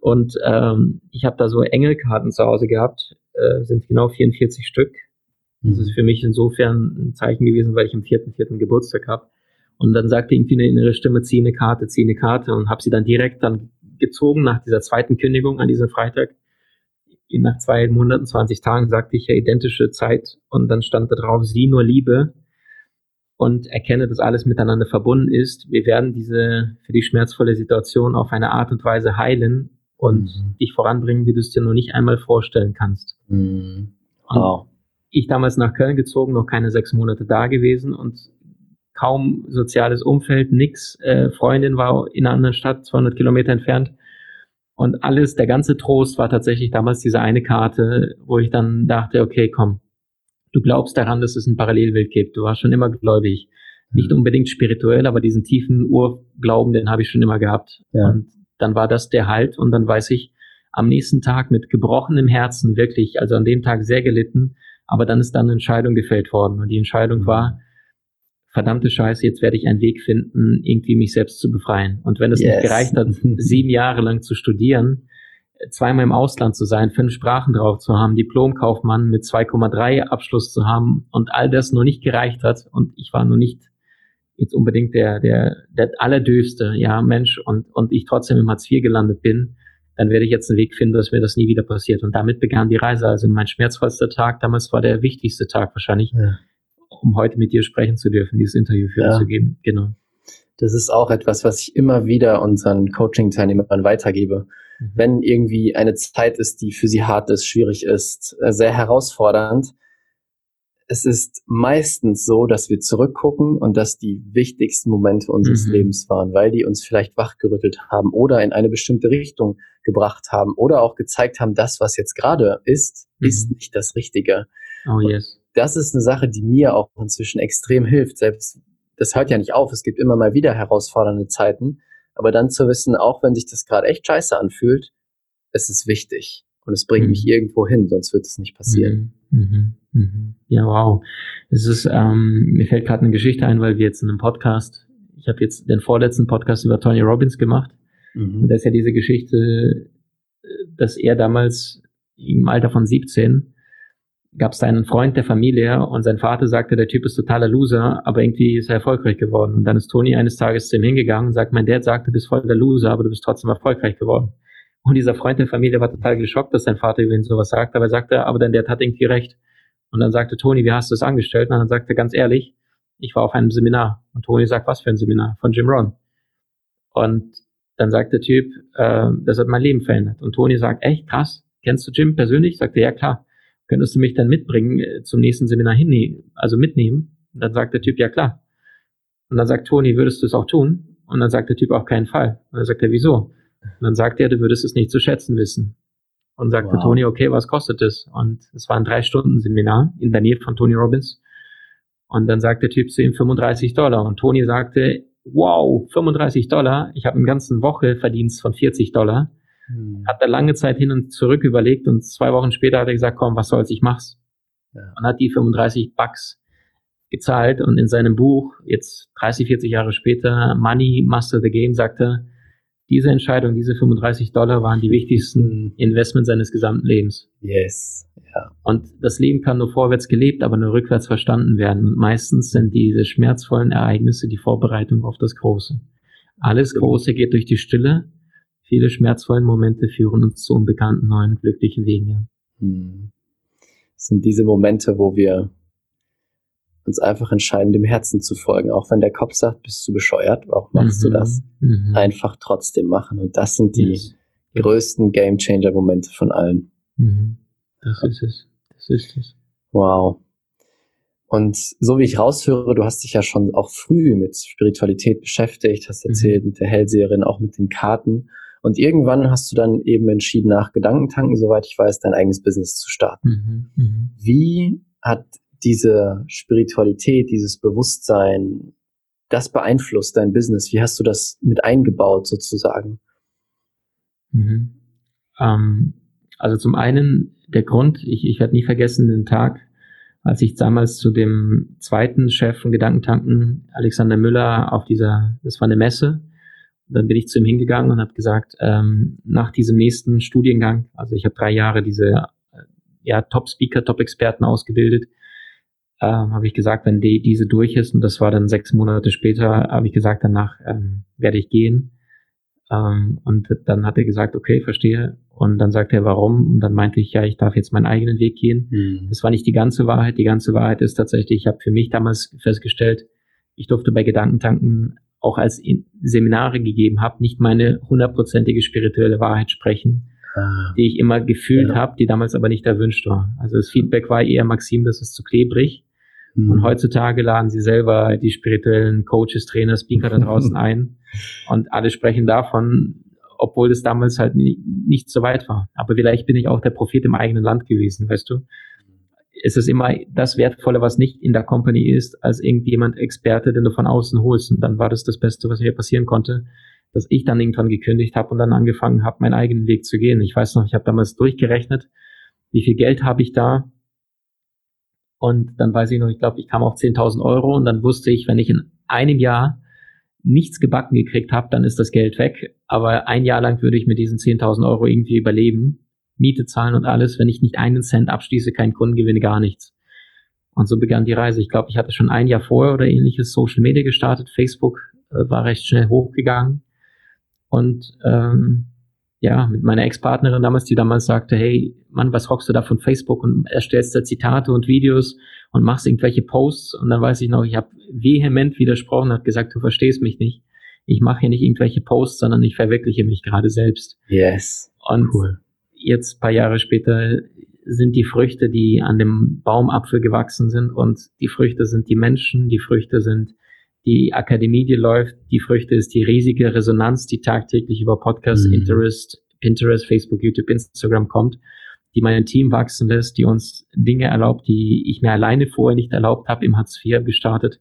Und ähm, ich habe da so Engelkarten zu Hause gehabt, äh, sind genau 44 Stück. Das ist mhm. für mich insofern ein Zeichen gewesen, weil ich am vierten, vierten Geburtstag habe. Und dann sagte irgendwie eine innere Stimme, zieh eine Karte, zieh eine Karte und habe sie dann direkt dann gezogen nach dieser zweiten Kündigung an diesem Freitag. Nach zwei Monaten, 20 Tagen sagte ich ja identische Zeit und dann stand da drauf, sie nur Liebe und erkenne, dass alles miteinander verbunden ist. Wir werden diese für die schmerzvolle Situation auf eine Art und Weise heilen und mhm. dich voranbringen, wie du es dir nur nicht einmal vorstellen kannst. Mhm. Wow. Ich damals nach Köln gezogen, noch keine sechs Monate da gewesen und kaum soziales Umfeld, nix. Äh, Freundin war in einer anderen Stadt, 200 Kilometer entfernt. Und alles, der ganze Trost war tatsächlich damals diese eine Karte, wo ich dann dachte, okay, komm, du glaubst daran, dass es ein Parallelwelt gibt. Du warst schon immer gläubig. Nicht unbedingt spirituell, aber diesen tiefen Urglauben, den habe ich schon immer gehabt. Ja. Und dann war das der Halt und dann weiß ich, am nächsten Tag mit gebrochenem Herzen wirklich, also an dem Tag sehr gelitten, aber dann ist dann eine Entscheidung gefällt worden und die Entscheidung mhm. war, verdammte Scheiße, jetzt werde ich einen Weg finden, irgendwie mich selbst zu befreien. Und wenn es yes. nicht gereicht hat, sieben Jahre lang zu studieren, zweimal im Ausland zu sein, fünf Sprachen drauf zu haben, Diplomkaufmann mit 2,3 Abschluss zu haben und all das nur nicht gereicht hat und ich war nur nicht jetzt unbedingt der, der, der allerdöfste, ja, Mensch und, und ich trotzdem im Hartz IV gelandet bin, dann werde ich jetzt einen Weg finden, dass mir das nie wieder passiert. Und damit begann die Reise. Also mein schmerzvollster Tag damals war der wichtigste Tag wahrscheinlich, ja. um heute mit dir sprechen zu dürfen, dieses Interview führen ja. zu geben. Genau. Das ist auch etwas, was ich immer wieder unseren Coaching-Teilnehmern weitergebe Mhm. Wenn irgendwie eine Zeit ist, die für sie hart ist, schwierig ist, äh, sehr herausfordernd, es ist meistens so, dass wir zurückgucken und dass die wichtigsten Momente unseres mhm. Lebens waren, weil die uns vielleicht wachgerüttelt haben oder in eine bestimmte Richtung gebracht haben oder auch gezeigt haben, das, was jetzt gerade ist, mhm. ist nicht das Richtige. Oh yes. das ist eine Sache, die mir auch inzwischen extrem hilft. Selbst das hört ja nicht auf. Es gibt immer mal wieder herausfordernde Zeiten. Aber dann zu wissen, auch wenn sich das gerade echt scheiße anfühlt, es ist wichtig und es bringt mhm. mich irgendwo hin, sonst wird es nicht passieren. Mhm. Mhm. mhm. Ja, wow. Es ist, ähm, mir fällt gerade eine Geschichte ein, weil wir jetzt in einem Podcast, ich habe jetzt den vorletzten Podcast über Tony Robbins gemacht. Mhm. Und da ist ja diese Geschichte, dass er damals im Alter von 17 gab es da einen Freund der Familie und sein Vater sagte, der Typ ist totaler Loser, aber irgendwie ist er erfolgreich geworden. Und dann ist Toni eines Tages zu ihm hingegangen und sagt, mein Dad sagte, du bist voll der Loser, aber du bist trotzdem erfolgreich geworden. Und dieser Freund der Familie war total geschockt, dass sein Vater über ihn sowas sagt, aber er sagte, aber dein Dad hat irgendwie recht. Und dann sagte Toni, wie hast du es angestellt? Und dann sagte er ganz ehrlich, ich war auf einem Seminar. Und Toni sagt, was für ein Seminar? Von Jim Ron. Und dann sagt der Typ, äh, das hat mein Leben verändert. Und Toni sagt, echt krass, kennst du Jim persönlich? Sagt er, ja klar könntest du mich dann mitbringen äh, zum nächsten Seminar hin, also mitnehmen? Und dann sagt der Typ, ja klar. Und dann sagt Toni, würdest du es auch tun? Und dann sagt der Typ, auf keinen Fall. Und dann sagt er, wieso? Und dann sagt er, du würdest es nicht zu schätzen wissen. Und sagte wow. Toni, okay, was kostet es? Und es war ein drei Stunden Seminar in der Nähe von Tony Robbins. Und dann sagt der Typ zu ihm 35 Dollar. Und Toni sagte, wow, 35 Dollar. Ich habe eine ganze Woche Verdienst von 40 Dollar. Mhm. Hat da lange Zeit hin und zurück überlegt und zwei Wochen später hat er gesagt, komm, was soll's, ich mach's. Ja. Und hat die 35 Bucks gezahlt und in seinem Buch, jetzt 30, 40 Jahre später, Money Master the Game, sagte, diese Entscheidung, diese 35 Dollar waren die wichtigsten Investments seines gesamten Lebens. Yes. Ja. Und das Leben kann nur vorwärts gelebt, aber nur rückwärts verstanden werden. Und meistens sind diese schmerzvollen Ereignisse die Vorbereitung auf das Große. Alles Große geht durch die Stille. Viele schmerzvollen Momente führen uns zu unbekannten, neuen, glücklichen Wegen. Ja. Hm. Das sind diese Momente, wo wir uns einfach entscheiden, dem Herzen zu folgen. Auch wenn der Kopf sagt, bist du bescheuert, warum machst mhm. du das? Mhm. Einfach trotzdem machen. Und das sind die yes. größten Game Changer Momente von allen. Mhm. Das ist es. Das ist es. Wow. Und so wie ich raushöre, du hast dich ja schon auch früh mit Spiritualität beschäftigt, hast erzählt mhm. mit der Hellseherin, auch mit den Karten. Und irgendwann hast du dann eben entschieden, nach Gedankentanken, soweit ich weiß, dein eigenes Business zu starten. Mhm. Mhm. Wie hat diese Spiritualität, dieses Bewusstsein, das beeinflusst dein Business? Wie hast du das mit eingebaut sozusagen? Mhm. Ähm, also zum einen der Grund, ich, ich werde nie vergessen den Tag, als ich damals zu dem zweiten Chef von Gedankentanken, Alexander Müller, auf dieser, das war eine Messe, dann bin ich zu ihm hingegangen und habe gesagt, ähm, nach diesem nächsten Studiengang, also ich habe drei Jahre diese äh, ja, Top-Speaker, Top-Experten ausgebildet, ähm, habe ich gesagt, wenn die, diese durch ist, und das war dann sechs Monate später, habe ich gesagt, danach ähm, werde ich gehen. Ähm, und dann hat er gesagt, okay, verstehe. Und dann sagt er, warum? Und dann meinte ich, ja, ich darf jetzt meinen eigenen Weg gehen. Mhm. Das war nicht die ganze Wahrheit. Die ganze Wahrheit ist tatsächlich, ich habe für mich damals festgestellt, ich durfte bei Gedankentanken auch als Seminare gegeben habe, nicht meine hundertprozentige spirituelle Wahrheit sprechen, ah. die ich immer gefühlt ja. habe, die damals aber nicht erwünscht war. Also das Feedback war eher, Maxim, das ist zu klebrig. Mhm. Und heutzutage laden sie selber die spirituellen Coaches, Trainer, Speaker da draußen ein. Und alle sprechen davon, obwohl das damals halt nie, nicht so weit war. Aber vielleicht bin ich auch der Prophet im eigenen Land gewesen, weißt du? Es ist immer das Wertvolle, was nicht in der Company ist, als irgendjemand Experte, den du von außen holst. Und dann war das das Beste, was mir passieren konnte, dass ich dann irgendwann gekündigt habe und dann angefangen habe, meinen eigenen Weg zu gehen. Ich weiß noch, ich habe damals durchgerechnet, wie viel Geld habe ich da, und dann weiß ich noch, ich glaube, ich kam auf 10.000 Euro und dann wusste ich, wenn ich in einem Jahr nichts gebacken gekriegt habe, dann ist das Geld weg. Aber ein Jahr lang würde ich mit diesen 10.000 Euro irgendwie überleben, Miete zahlen und alles. Wenn ich nicht einen Cent abschließe, kein Kundengewinn, gar nichts. Und so begann die Reise. Ich glaube, ich hatte schon ein Jahr vorher oder ähnliches Social Media gestartet. Facebook äh, war recht schnell hochgegangen. Und ähm, ja, mit meiner Ex-Partnerin damals, die damals sagte, hey, Mann, was rockst du da von Facebook und erstellst da Zitate und Videos und machst irgendwelche Posts und dann weiß ich noch, ich habe vehement widersprochen, hat gesagt, du verstehst mich nicht. Ich mache hier nicht irgendwelche Posts, sondern ich verwirkliche mich gerade selbst. Yes. Und cool. jetzt paar Jahre später sind die Früchte, die an dem Baumapfel gewachsen sind und die Früchte sind die Menschen, die Früchte sind die Akademie, die läuft. Die Früchte ist die riesige Resonanz, die tagtäglich über Podcasts, mhm. Interest, Pinterest, Facebook, YouTube, Instagram kommt, die mein Team wachsen lässt, die uns Dinge erlaubt, die ich mir alleine vorher nicht erlaubt habe, im Hartz IV gestartet.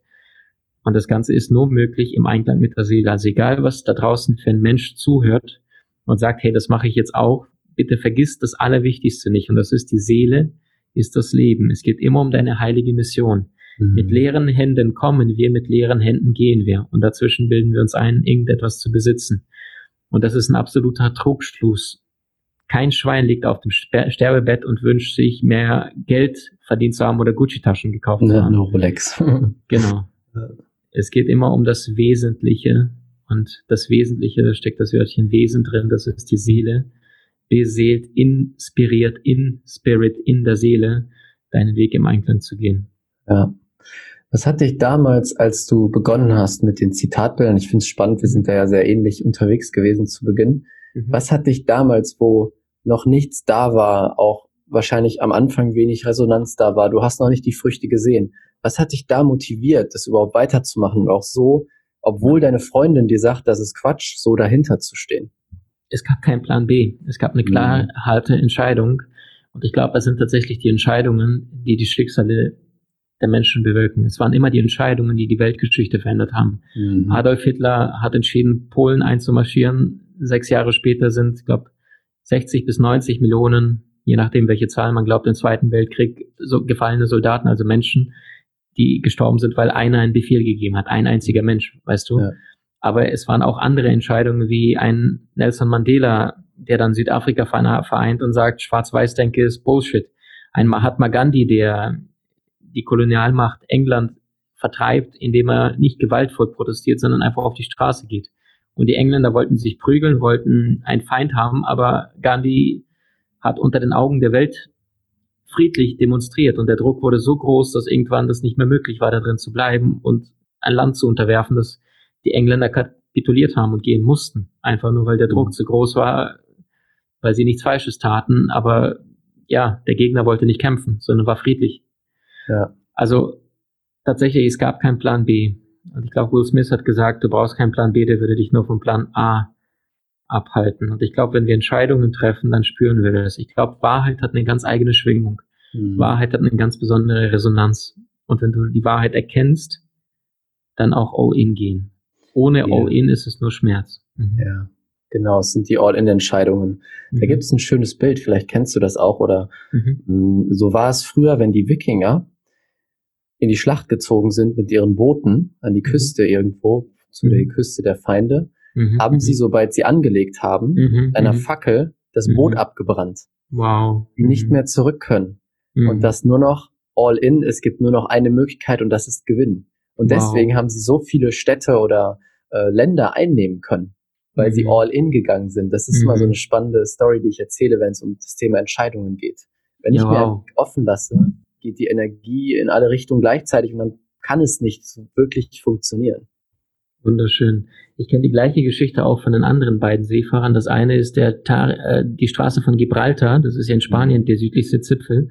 Und das Ganze ist nur möglich im Einklang mit der Seele. Also egal, was da draußen für ein Mensch zuhört und sagt, hey, das mache ich jetzt auch, bitte vergiss das Allerwichtigste nicht. Und das ist die Seele, ist das Leben. Es geht immer um deine heilige Mission. Mhm. Mit leeren Händen kommen wir, mit leeren Händen gehen wir. Und dazwischen bilden wir uns ein, irgendetwas zu besitzen. Und das ist ein absoluter Trugschluss. Kein Schwein liegt auf dem Sterbebett und wünscht sich mehr Geld verdient zu haben oder Gucci-Taschen gekauft zu haben. Eine Rolex. genau. Es geht immer um das Wesentliche. Und das Wesentliche, da steckt das Wörtchen Wesen drin, das ist die Seele. Beseelt, inspiriert, in Spirit, in der Seele, deinen Weg im Einklang zu gehen. Ja. Was hat dich damals, als du begonnen hast mit den Zitatbildern, ich finde es spannend, wir sind da ja sehr ähnlich unterwegs gewesen zu Beginn, mhm. was hat dich damals, wo noch nichts da war, auch wahrscheinlich am Anfang wenig Resonanz da war, du hast noch nicht die Früchte gesehen, was hat dich da motiviert, das überhaupt weiterzumachen und auch so, obwohl deine Freundin dir sagt, das ist Quatsch, so dahinter zu stehen? Es gab keinen Plan B. Es gab eine mhm. klare, harte Entscheidung. Und ich glaube, es sind tatsächlich die Entscheidungen, die die Schicksale der Menschen bewirken. Es waren immer die Entscheidungen, die die Weltgeschichte verändert haben. Mhm. Adolf Hitler hat entschieden, Polen einzumarschieren. Sechs Jahre später sind, ich glaube, 60 bis 90 Millionen, je nachdem, welche Zahl man glaubt, im Zweiten Weltkrieg so gefallene Soldaten, also Menschen, die gestorben sind, weil einer einen Befehl gegeben hat, ein einziger Mensch, weißt du. Ja. Aber es waren auch andere Entscheidungen wie ein Nelson Mandela, der dann Südafrika vereint und sagt, Schwarz-Weiß-Denke ist Bullshit. Ein Mahatma Gandhi, der die Kolonialmacht England vertreibt, indem er nicht gewaltvoll protestiert, sondern einfach auf die Straße geht. Und die Engländer wollten sich prügeln, wollten einen Feind haben, aber Gandhi hat unter den Augen der Welt friedlich demonstriert und der Druck wurde so groß, dass irgendwann das nicht mehr möglich war, da drin zu bleiben und ein Land zu unterwerfen, das die Engländer kapituliert haben und gehen mussten. Einfach nur, weil der Druck mhm. zu groß war, weil sie nichts Falsches taten, aber ja, der Gegner wollte nicht kämpfen, sondern war friedlich. Ja. Also tatsächlich, es gab keinen Plan B. Und ich glaube, Will Smith hat gesagt, du brauchst keinen Plan B, der würde dich nur vom Plan A abhalten. Und ich glaube, wenn wir Entscheidungen treffen, dann spüren wir das. Ich glaube, Wahrheit hat eine ganz eigene Schwingung. Mhm. Wahrheit hat eine ganz besondere Resonanz. Und wenn du die Wahrheit erkennst, dann auch All-In gehen. Ohne ja. All-In ist es nur Schmerz. Mhm. Ja, genau, es sind die All-In-Entscheidungen. Mhm. Da gibt es ein schönes Bild, vielleicht kennst du das auch, oder mhm. So war es früher, wenn die Wikinger in die Schlacht gezogen sind mit ihren Booten an die mhm. Küste irgendwo, zu der mhm. Küste der Feinde, mhm. haben sie, sobald sie angelegt haben, mhm. einer Fackel das Boot abgebrannt. Wow. Die nicht mehr zurück können. Und das nur noch all in, es gibt nur noch eine Möglichkeit und das ist Gewinn. Und wow. deswegen haben sie so viele Städte oder äh, Länder einnehmen können, weil sie all in gegangen sind. Das ist immer so eine spannende Story, die ich erzähle, wenn es um das Thema Entscheidungen geht. Wenn ja, ich wow. mir offen lasse, geht die Energie in alle Richtungen gleichzeitig und dann kann es nicht wirklich funktionieren. Wunderschön. Ich kenne die gleiche Geschichte auch von den anderen beiden Seefahrern. Das eine ist der Tar äh, die Straße von Gibraltar, das ist ja in Spanien der südlichste Zipfel.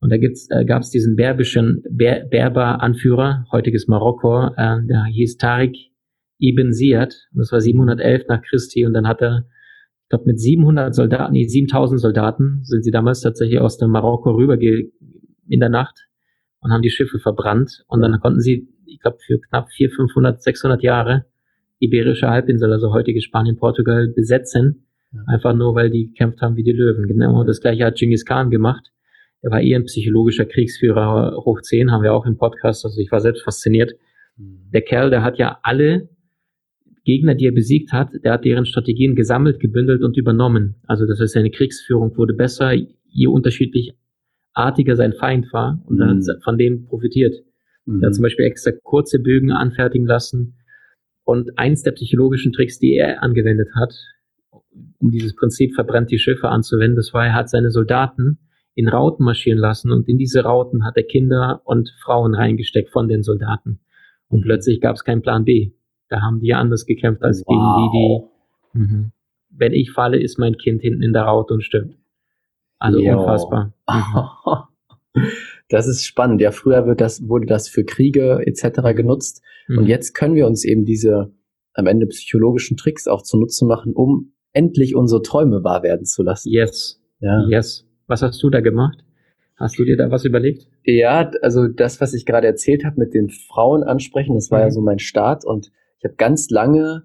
Und da äh, gab es diesen berbischen Ber Berber-Anführer, heutiges Marokko, äh, der hieß Tariq ibn Ziyad. Das war 711 nach Christi und dann hat er, ich glaube mit 700 Soldaten, nee, 7000 Soldaten sind sie damals tatsächlich aus dem Marokko rüber in der Nacht und haben die Schiffe verbrannt. Und dann konnten sie, ich glaube, für knapp 400, 500, 600 Jahre Iberische Halbinsel, also heutige Spanien, Portugal, besetzen. Einfach nur, weil die gekämpft haben wie die Löwen. Genau das gleiche hat Genghis Khan gemacht. Er war eher ein psychologischer Kriegsführer hoch 10, haben wir auch im Podcast. Also ich war selbst fasziniert. Mhm. Der Kerl, der hat ja alle Gegner, die er besiegt hat, der hat deren Strategien gesammelt, gebündelt und übernommen. Also das heißt, seine Kriegsführung wurde besser, je unterschiedlich artiger sein Feind war und mhm. hat von dem profitiert. Mhm. Er hat zum Beispiel extra kurze Bögen anfertigen lassen. Und eins der psychologischen Tricks, die er angewendet hat, um dieses Prinzip verbrennt die Schiffe anzuwenden, das war, er hat seine Soldaten in Rauten marschieren lassen und in diese Rauten hat er Kinder und Frauen reingesteckt von den Soldaten. Und mhm. plötzlich gab es keinen Plan B. Da haben die anders gekämpft als wow. gegen die, die, mh. wenn ich falle, ist mein Kind hinten in der Raute und stirbt. Also jo. unfassbar. Mhm. Das ist spannend. Ja, früher wird das, wurde das für Kriege etc. Genutzt. Mhm. Und jetzt können wir uns eben diese am Ende psychologischen Tricks auch zunutze machen, um endlich unsere Träume wahr werden zu lassen. Yes. Ja. Yes. Was hast du da gemacht? Hast du dir da was überlegt? Ja, also das, was ich gerade erzählt habe mit den Frauen ansprechen, das war mhm. ja so mein Start und ich habe ganz lange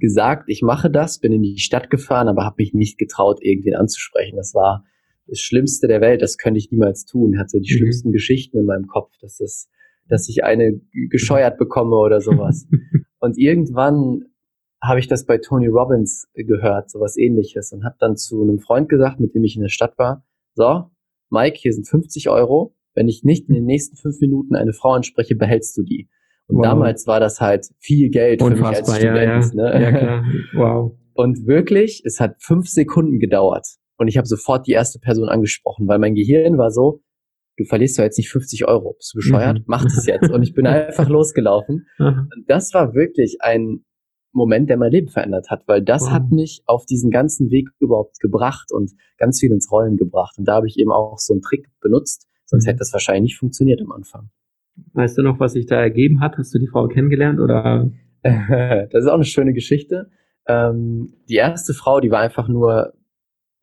gesagt, ich mache das, bin in die Stadt gefahren, aber habe mich nicht getraut, irgendwen anzusprechen. Das war das Schlimmste der Welt, das könnte ich niemals tun. Hatte die mhm. schlimmsten Geschichten in meinem Kopf, dass das, dass ich eine gescheuert bekomme oder sowas. und irgendwann habe ich das bei Tony Robbins gehört, sowas ähnliches, und habe dann zu einem Freund gesagt, mit dem ich in der Stadt war, so, Mike, hier sind 50 Euro. Wenn ich nicht in den nächsten fünf Minuten eine Frau anspreche, behältst du die. Und wow. damals war das halt viel Geld Unfassbar, für mich als Student. Ja, ja. Ne? ja klar. Wow. Und wirklich, es hat fünf Sekunden gedauert. Und ich habe sofort die erste Person angesprochen, weil mein Gehirn war so, du verlierst doch jetzt nicht 50 Euro. Bist du bescheuert? Mhm. Mach das jetzt. Und ich bin einfach losgelaufen. Und das war wirklich ein Moment, der mein Leben verändert hat, weil das wow. hat mich auf diesen ganzen Weg überhaupt gebracht und ganz viel ins Rollen gebracht. Und da habe ich eben auch so einen Trick benutzt, sonst mhm. hätte das wahrscheinlich nicht funktioniert am Anfang. Weißt du noch, was sich da ergeben hat? Hast du die Frau kennengelernt oder? das ist auch eine schöne Geschichte. Ähm, die erste Frau, die war einfach nur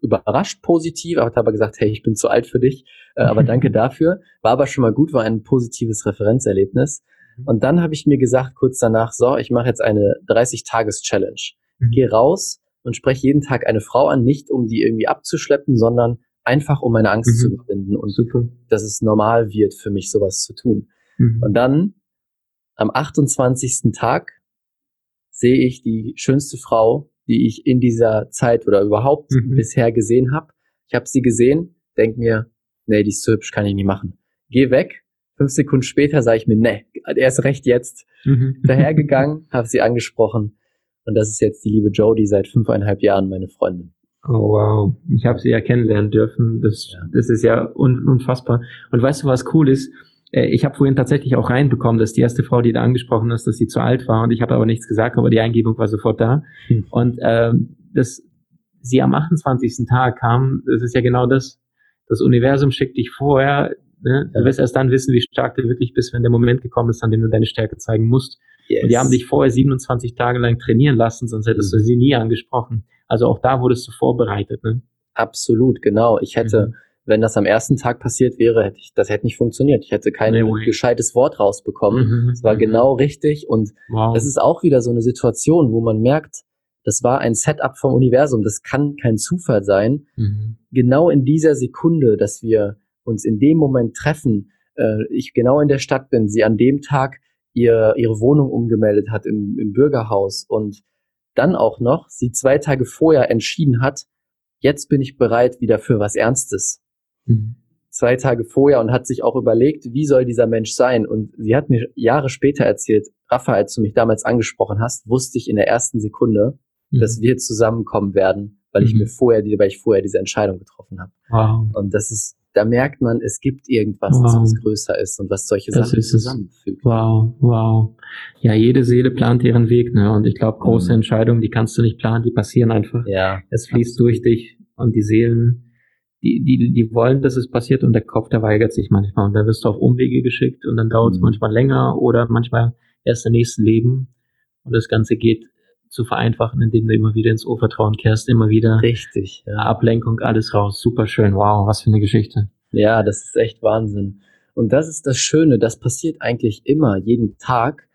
überrascht positiv, aber gesagt, hey, ich bin zu alt für dich, äh, aber danke dafür. War aber schon mal gut, war ein positives Referenzerlebnis. Mhm. Und dann habe ich mir gesagt, kurz danach, so, ich mache jetzt eine 30-Tages-Challenge. Mhm. Gehe raus, und spreche jeden Tag eine Frau an, nicht um die irgendwie abzuschleppen, sondern einfach um meine Angst mhm. zu überwinden und Super. dass es normal wird für mich sowas zu tun. Mhm. Und dann am 28. Tag sehe ich die schönste Frau, die ich in dieser Zeit oder überhaupt mhm. bisher gesehen habe. Ich habe sie gesehen, denk mir, nee, die ist zu hübsch, kann ich nicht machen. Geh weg. Fünf Sekunden später sage ich mir, nee, erst recht jetzt. Mhm. Dahergegangen, habe sie angesprochen. Und das ist jetzt die liebe Jodie seit fünfeinhalb Jahren meine Freundin. Oh wow, ich habe sie ja kennenlernen dürfen. Das, ja. das ist ja un unfassbar. Und weißt du, was cool ist? Äh, ich habe vorhin tatsächlich auch reinbekommen, dass die erste Frau, die da angesprochen ist, dass sie zu alt war. Und ich habe aber nichts gesagt, aber die Eingebung war sofort da. Hm. Und ähm, dass sie am 28. Tag kam, das ist ja genau das. Das Universum schickt dich vorher. Ne? Du wirst erst dann wissen, wie stark du wirklich bist, wenn der Moment gekommen ist, an dem du deine Stärke zeigen musst. Yes. Und die haben dich vorher 27 Tage lang trainieren lassen, sonst hättest mhm. du sie nie angesprochen. Also auch da wurdest du vorbereitet. Ne? Absolut, genau. Ich hätte, mhm wenn das am ersten Tag passiert wäre, hätte ich, das hätte nicht funktioniert. Ich hätte kein nee, gescheites Wort rausbekommen. Mhm, es war mhm. genau richtig und wow. das ist auch wieder so eine Situation, wo man merkt, das war ein Setup vom Universum. Das kann kein Zufall sein. Mhm. Genau in dieser Sekunde, dass wir uns in dem Moment treffen, äh, ich genau in der Stadt bin, sie an dem Tag ihr, ihre Wohnung umgemeldet hat im, im Bürgerhaus und dann auch noch sie zwei Tage vorher entschieden hat, jetzt bin ich bereit wieder für was Ernstes. Mhm. Zwei Tage vorher und hat sich auch überlegt, wie soll dieser Mensch sein? Und sie hat mir Jahre später erzählt, Rafa, als du mich damals angesprochen hast, wusste ich in der ersten Sekunde, mhm. dass wir zusammenkommen werden, weil ich mhm. mir vorher, weil ich vorher diese Entscheidung getroffen habe. Wow. Und das ist, da merkt man, es gibt irgendwas, wow. was größer ist und was solche das Sachen zusammenfügt. Wow, wow. Ja, jede Seele plant ihren Weg, ne? Und ich glaube, große mhm. Entscheidungen, die kannst du nicht planen, die passieren einfach. Ja. Es fließt durch dich und die Seelen die, die, die wollen, dass es passiert und der Kopf, der weigert sich manchmal und dann wirst du auf Umwege geschickt und dann dauert es mhm. manchmal länger oder manchmal erst im nächsten Leben und das Ganze geht zu vereinfachen, indem du immer wieder ins Urvertrauen kehrst, immer wieder. Richtig. Ja. Ablenkung, alles raus. Super schön. Wow, was für eine Geschichte. Ja, das ist echt Wahnsinn. Und das ist das Schöne, das passiert eigentlich immer, jeden Tag,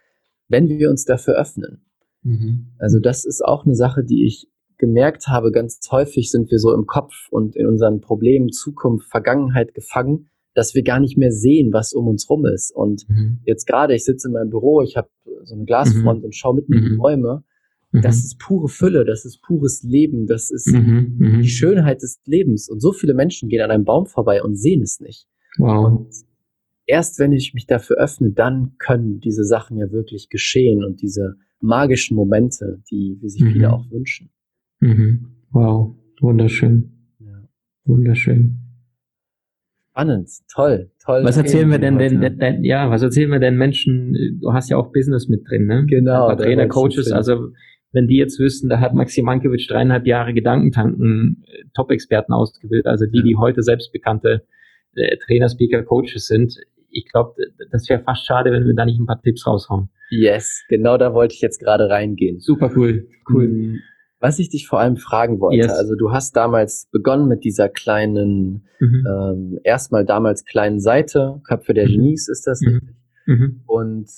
wenn wir uns dafür öffnen. Mhm. Also das ist auch eine Sache, die ich gemerkt habe, ganz häufig sind wir so im Kopf und in unseren Problemen Zukunft, Vergangenheit gefangen, dass wir gar nicht mehr sehen, was um uns rum ist. Und mhm. jetzt gerade, ich sitze in meinem Büro, ich habe so eine Glasfront mhm. und schaue mitten in die mhm. Bäume. Mhm. Das ist pure Fülle, das ist pures Leben, das ist mhm. Mhm. die Schönheit des Lebens. Und so viele Menschen gehen an einem Baum vorbei und sehen es nicht. Wow. Und erst wenn ich mich dafür öffne, dann können diese Sachen ja wirklich geschehen und diese magischen Momente, die, wie sich viele auch wünschen. Mhm. Wow, wunderschön. Ja. Wunderschön. Spannend, toll, toll. Was erzählen wir denn, denn, denn, denn, ja, was erzählen wir denn Menschen? Du hast ja auch Business mit drin, ne? Genau. Trainer, Coaches, also wenn die jetzt wüssten, da hat Maxi Mankiewicz dreieinhalb Jahre Gedankentanken äh, Top-Experten ausgebildet, also die, die heute selbstbekannte äh, Trainer, Speaker, Coaches sind. Ich glaube, das wäre fast schade, wenn wir da nicht ein paar Tipps raushauen. Yes, genau da wollte ich jetzt gerade reingehen. Super cool, cool. Mhm. Was ich dich vor allem fragen wollte, yes. also du hast damals begonnen mit dieser kleinen, mhm. ähm, erstmal damals kleinen Seite, Köpfe der mhm. Genies ist das, mhm. mhm. Und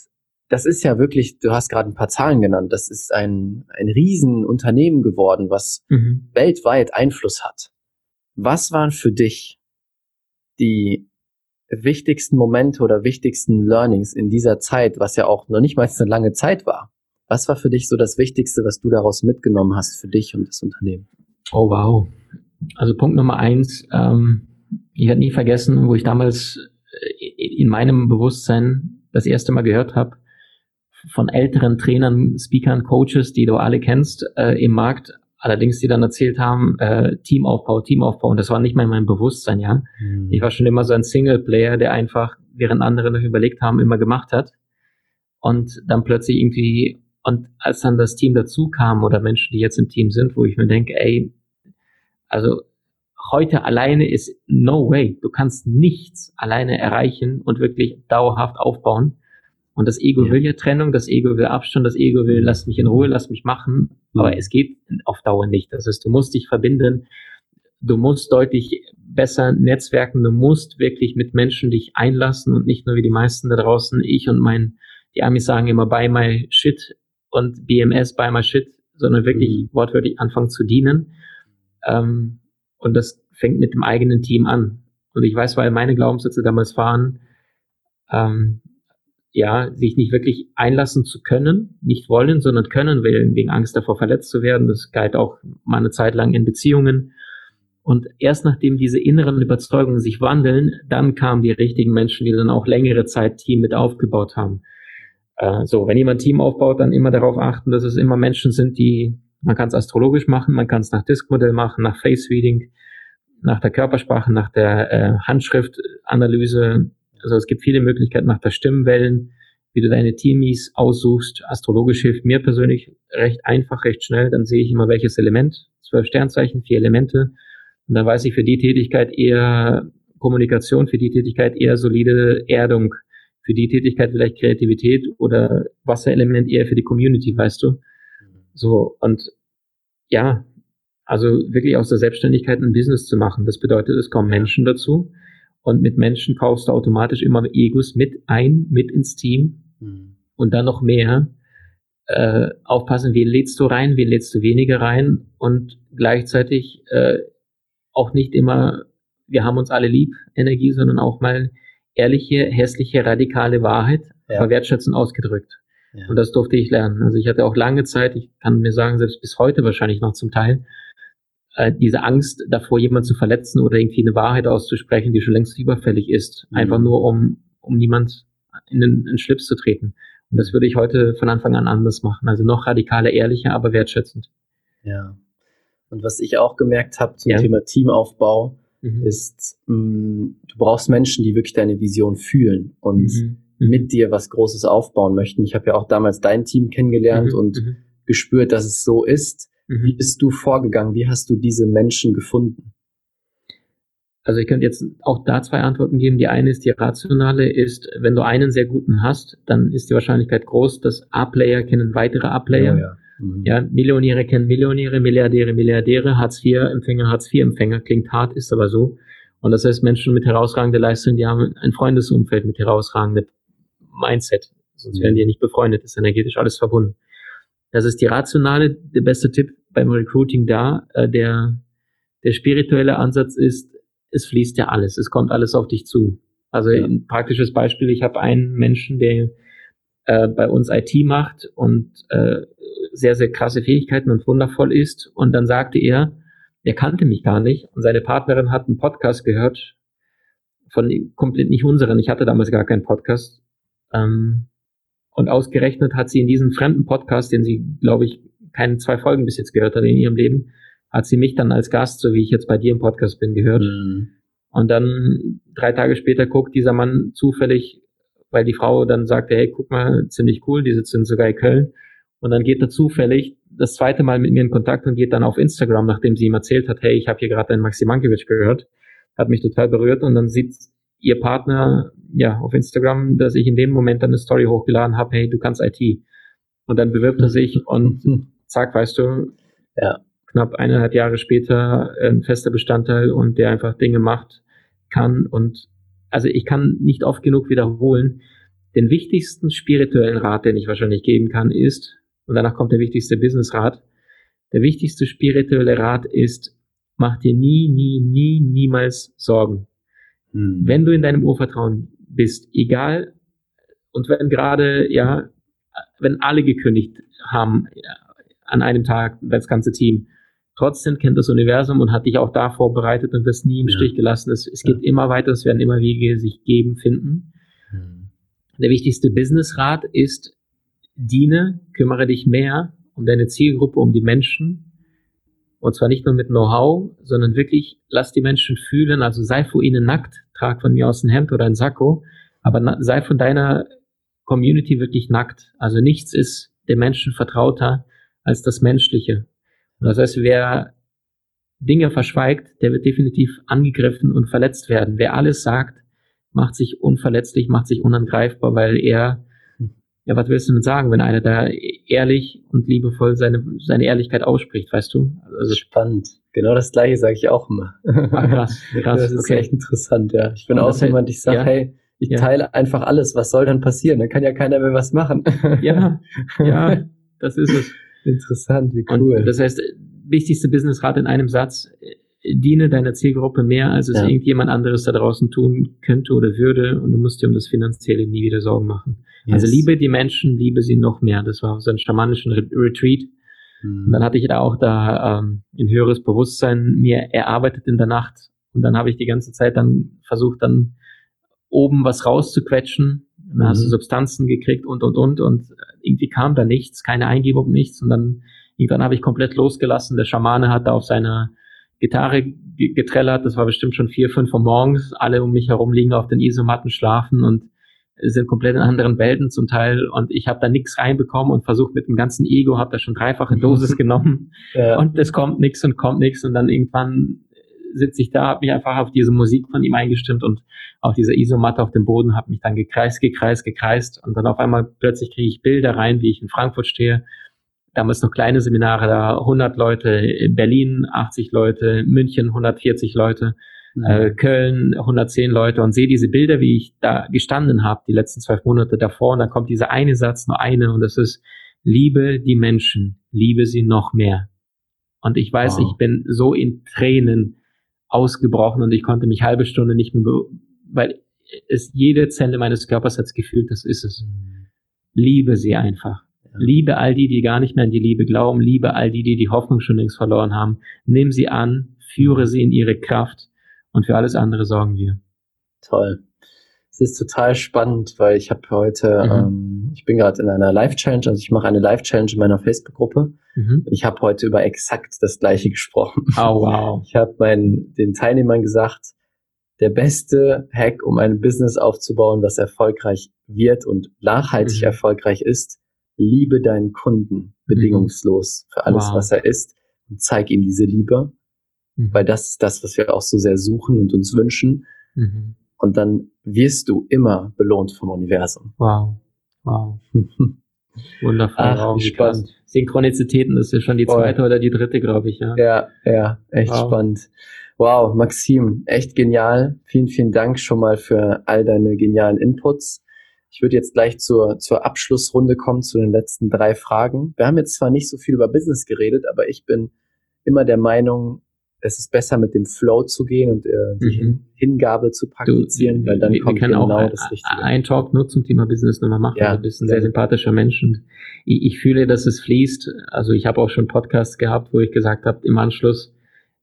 das ist ja wirklich, du hast gerade ein paar Zahlen genannt, das ist ein, ein Riesenunternehmen geworden, was mhm. weltweit Einfluss hat. Was waren für dich die wichtigsten Momente oder wichtigsten Learnings in dieser Zeit, was ja auch noch nicht mal eine lange Zeit war? Was war für dich so das Wichtigste, was du daraus mitgenommen hast für dich und das Unternehmen? Oh wow. Also Punkt Nummer eins, ähm, ich werde nie vergessen, wo ich damals äh, in meinem Bewusstsein das erste Mal gehört habe, von älteren Trainern, Speakern, Coaches, die du alle kennst, äh, im Markt, allerdings die dann erzählt haben, äh, Teamaufbau, Teamaufbau. Und das war nicht mal in meinem Bewusstsein, ja. Mhm. Ich war schon immer so ein Singleplayer, der einfach, während andere noch überlegt haben, immer gemacht hat. Und dann plötzlich irgendwie und als dann das Team dazu kam oder Menschen, die jetzt im Team sind, wo ich mir denke, ey, also heute alleine ist no way. Du kannst nichts alleine erreichen und wirklich dauerhaft aufbauen. Und das Ego ja. will ja Trennung, das Ego will Abstand, das Ego will, lass mich in Ruhe, lass mich machen. Aber es geht auf Dauer nicht. Das heißt, du musst dich verbinden. Du musst deutlich besser netzwerken. Du musst wirklich mit Menschen dich einlassen und nicht nur wie die meisten da draußen, ich und mein, die Amis sagen immer, buy my shit und BMS by my shit, sondern wirklich mhm. wortwörtlich anfangen zu dienen. Ähm, und das fängt mit dem eigenen Team an. Und ich weiß, weil meine Glaubenssätze damals waren, ähm, ja, sich nicht wirklich einlassen zu können, nicht wollen, sondern können will, wegen Angst davor verletzt zu werden. Das galt auch mal eine Zeit lang in Beziehungen. Und erst nachdem diese inneren Überzeugungen sich wandeln, dann kamen die richtigen Menschen, die dann auch längere Zeit Team mit aufgebaut haben. Äh, so, wenn jemand Team aufbaut, dann immer darauf achten, dass es immer Menschen sind, die, man kann es astrologisch machen, man kann es nach Diskmodell machen, nach Face Reading, nach der Körpersprache, nach der äh, Handschriftanalyse. Also es gibt viele Möglichkeiten nach der Stimmwellen, wie du deine Teamies aussuchst. Astrologisch hilft mir persönlich recht einfach, recht schnell. Dann sehe ich immer welches Element, zwölf Sternzeichen, vier Elemente. Und dann weiß ich für die Tätigkeit eher Kommunikation, für die Tätigkeit eher solide Erdung, für die Tätigkeit vielleicht Kreativität oder Wasserelement eher für die Community, weißt du? So, und ja, also wirklich aus der Selbstständigkeit ein Business zu machen. Das bedeutet, es kommen Menschen dazu. Und mit Menschen kaufst du automatisch immer Egos mit ein, mit ins Team. Mhm. Und dann noch mehr. Äh, aufpassen, wen lädst du rein, wen lädst du weniger rein. Und gleichzeitig äh, auch nicht immer, wir haben uns alle lieb, Energie, sondern auch mal ehrliche, hässliche, radikale Wahrheit, ja. aber wertschätzend ausgedrückt. Ja. Und das durfte ich lernen. Also ich hatte auch lange Zeit, ich kann mir sagen, selbst bis heute wahrscheinlich noch zum Teil, äh, diese Angst davor, jemanden zu verletzen oder irgendwie eine Wahrheit auszusprechen, die schon längst überfällig ist. Mhm. Einfach nur, um, um niemand in den, in den Schlips zu treten. Und das würde ich heute von Anfang an anders machen. Also noch radikaler, ehrlicher, aber wertschätzend. Ja. Und was ich auch gemerkt habe zum ja. Thema Teamaufbau, mhm. ist, mh, mm, du brauchst Menschen, die wirklich deine Vision fühlen und mhm. mhm. mit dir was Großes aufbauen möchten. Ich habe ja auch damals dein Team kennengelernt mhm. und mhm. gespürt, dass es so ist. Wie bist du vorgegangen? Wie hast du diese Menschen gefunden? Also ich könnte jetzt auch da zwei Antworten geben. Die eine ist die rationale, ist, wenn du einen sehr guten hast, dann ist die Wahrscheinlichkeit groß, dass A-Player kennen weitere A-Player. Ja, ja. Mhm. Ja, Millionäre kennen Millionäre, Milliardäre, Milliardäre, Hartz-IV-Empfänger, Hartz-IV-Empfänger, klingt hart, ist aber so. Und das heißt, Menschen mit herausragender Leistung, die haben ein Freundesumfeld mit herausragendem Mindset. Sonst wären die ja nicht befreundet, ist energetisch alles verbunden. Das ist die rationale, der beste Tipp beim Recruiting da. Äh, der, der spirituelle Ansatz ist, es fließt ja alles, es kommt alles auf dich zu. Also ja. ein praktisches Beispiel, ich habe einen Menschen, der äh, bei uns IT macht und äh, sehr, sehr krasse Fähigkeiten und wundervoll ist. Und dann sagte er, er kannte mich gar nicht und seine Partnerin hat einen Podcast gehört von komplett nicht unseren. Ich hatte damals gar keinen Podcast. Ähm, und ausgerechnet hat sie in diesem fremden Podcast, den sie, glaube ich, keine zwei Folgen bis jetzt gehört hat in ihrem Leben, hat sie mich dann als Gast, so wie ich jetzt bei dir im Podcast bin, gehört. Mhm. Und dann drei Tage später guckt dieser Mann zufällig, weil die Frau dann sagte, hey, guck mal, ziemlich cool, die sitzen sogar in Köln. Und dann geht er zufällig das zweite Mal mit mir in Kontakt und geht dann auf Instagram, nachdem sie ihm erzählt hat, hey, ich habe hier gerade einen Maxi Mankiewicz gehört, hat mich total berührt und dann sieht ihr Partner ja auf Instagram, dass ich in dem Moment dann eine Story hochgeladen habe, hey, du kannst IT. Und dann bewirbt er sich und zack, weißt du, ja. knapp eineinhalb Jahre später ein fester Bestandteil und der einfach Dinge macht kann und also ich kann nicht oft genug wiederholen, den wichtigsten spirituellen Rat, den ich wahrscheinlich geben kann, ist, und danach kommt der wichtigste Business-Rat. Der wichtigste spirituelle Rat ist, mach dir nie, nie, nie, niemals Sorgen. Hm. Wenn du in deinem Urvertrauen bist, egal, und wenn gerade, ja, wenn alle gekündigt haben an einem Tag, das ganze Team, trotzdem kennt das Universum und hat dich auch da vorbereitet und wirst nie im ja. Stich gelassen. Es, es ja. geht immer weiter, es werden immer Wege sich geben, finden. Hm. Der wichtigste Business-Rat ist, diene, kümmere dich mehr um deine Zielgruppe, um die Menschen. Und zwar nicht nur mit Know-how, sondern wirklich lass die Menschen fühlen, also sei vor ihnen nackt, trag von mir aus ein Hemd oder ein Sakko, aber sei von deiner Community wirklich nackt. Also nichts ist dem Menschen vertrauter als das Menschliche. das heißt, wer Dinge verschweigt, der wird definitiv angegriffen und verletzt werden. Wer alles sagt, macht sich unverletzlich, macht sich unangreifbar, weil er ja, was willst du denn sagen, wenn einer da ehrlich und liebevoll seine, seine Ehrlichkeit ausspricht, weißt du? Also spannend. Genau das gleiche sage ich auch immer. Ah, krass, krass. Das ist okay. echt interessant, ja. Ich bin und auch jemand, ich sage, ja, hey, ich ja. teile einfach alles, was soll dann passieren? Dann kann ja keiner mehr was machen. ja, ja, das ist es. Interessant, wie cool. Und das heißt, wichtigste Businessrat in einem Satz, diene deiner Zielgruppe mehr, als es ja. irgendjemand anderes da draußen tun könnte oder würde und du musst dir um das Finanzielle nie wieder Sorgen machen. Yes. Also liebe die Menschen, liebe sie noch mehr. Das war so ein schamanischen Retreat. Mhm. Und dann hatte ich da auch da ähm, ein höheres Bewusstsein mir erarbeitet in der Nacht. Und dann habe ich die ganze Zeit dann versucht, dann oben was rauszuquetschen. Dann mhm. hast du mhm. Substanzen gekriegt und, und, und. Und irgendwie kam da nichts, keine Eingebung, nichts. Und dann irgendwann habe ich komplett losgelassen. Der Schamane hat da auf seiner Gitarre getrellert. Das war bestimmt schon vier, fünf Uhr morgens. Alle um mich herum liegen auf den Isomatten, schlafen und sind komplett in anderen Welten zum Teil. Und ich habe da nichts reinbekommen und versucht mit dem ganzen Ego, habe da schon dreifache Dosis genommen. Ja. Und es kommt nichts und kommt nichts. Und dann irgendwann sitze ich da, habe mich einfach auf diese Musik von ihm eingestimmt und auf dieser Isomatte auf dem Boden, habe mich dann gekreist, gekreist, gekreist. Und dann auf einmal plötzlich kriege ich Bilder rein, wie ich in Frankfurt stehe damals noch kleine Seminare da, 100 Leute, in Berlin 80 Leute, München 140 Leute, mhm. äh, Köln 110 Leute und sehe diese Bilder, wie ich da gestanden habe, die letzten zwölf Monate davor und da kommt dieser eine Satz, nur eine und das ist, liebe die Menschen, liebe sie noch mehr. Und ich weiß, wow. ich bin so in Tränen ausgebrochen und ich konnte mich halbe Stunde nicht mehr, weil es jede Zelle meines Körpers hat gefühlt, das ist es. Mhm. Liebe sie einfach. Liebe all die, die gar nicht mehr an die Liebe glauben. Liebe all die, die die Hoffnung schon längst verloren haben. Nimm sie an, führe sie in ihre Kraft und für alles andere sorgen wir. Toll. Es ist total spannend, weil ich habe heute, mhm. ähm, ich bin gerade in einer Live-Challenge, also ich mache eine Live-Challenge in meiner Facebook-Gruppe. Mhm. Ich habe heute über exakt das Gleiche gesprochen. Oh, wow. Ich habe den Teilnehmern gesagt, der beste Hack, um ein Business aufzubauen, was erfolgreich wird und nachhaltig mhm. erfolgreich ist, liebe deinen Kunden bedingungslos für alles, wow. was er ist und zeig ihm diese Liebe, mhm. weil das ist das, was wir auch so sehr suchen und uns wünschen. Mhm. Und dann wirst du immer belohnt vom Universum. Wow. Wow. Wundervoll. Ach, wie spannend. Synchronizitäten, ist ja schon die zweite oh. oder die dritte, glaube ich, ja. Ja, ja, echt wow. spannend. Wow, Maxim, echt genial. Vielen, vielen Dank schon mal für all deine genialen Inputs. Ich würde jetzt gleich zur, zur Abschlussrunde kommen, zu den letzten drei Fragen. Wir haben jetzt zwar nicht so viel über Business geredet, aber ich bin immer der Meinung, es ist besser mit dem Flow zu gehen und äh, die mhm. Hingabe zu praktizieren, du, weil dann wir, kommt wir genau auch das Richtige. Ein Talk nur zum Thema Business nochmal machen. Ja, du bist ein sehr sympathischer Mensch und ich, ich fühle, dass es fließt. Also ich habe auch schon Podcasts gehabt, wo ich gesagt habe, im Anschluss,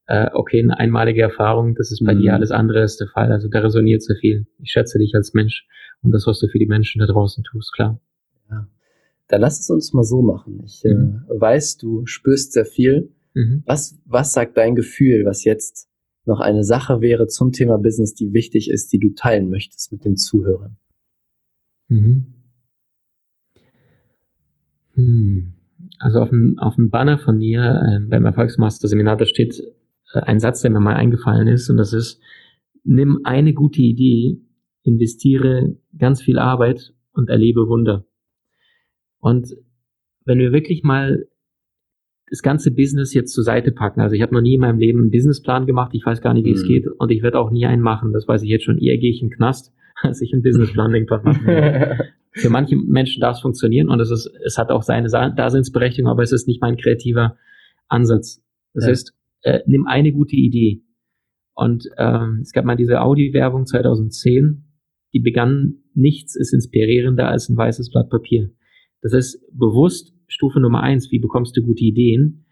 äh, okay, eine einmalige Erfahrung, das ist bei mhm. dir alles andere ist der Fall. Also da resoniert sehr viel. Ich schätze dich als Mensch und das, was du für die Menschen da draußen tust, klar. Ja. Dann lass es uns mal so machen. Ich äh, mhm. äh, weiß, du spürst sehr viel. Mhm. Was, was sagt dein Gefühl, was jetzt noch eine Sache wäre zum Thema Business, die wichtig ist, die du teilen möchtest mit den Zuhörern? Mhm. Hm. Also auf dem, auf dem Banner von mir äh, beim Erfolgsmaster Seminar, da steht ein Satz, der mir mal eingefallen ist, und das ist, nimm eine gute Idee investiere ganz viel Arbeit und erlebe Wunder. Und wenn wir wirklich mal das ganze Business jetzt zur Seite packen, also ich habe noch nie in meinem Leben einen Businessplan gemacht, ich weiß gar nicht, wie mhm. es geht und ich werde auch nie einen machen, das weiß ich jetzt schon, eher gehe ich in den Knast, als ich einen Businessplan irgendwann mache. Für manche Menschen darf es funktionieren und es ist, es hat auch seine Daseinsberechtigung, aber es ist nicht mein kreativer Ansatz. Das ja. heißt, äh, nimm eine gute Idee. Und ähm, es gab mal diese Audi-Werbung 2010, die begann, nichts ist inspirierender als ein weißes Blatt Papier. Das heißt, bewusst Stufe Nummer eins, wie bekommst du gute Ideen?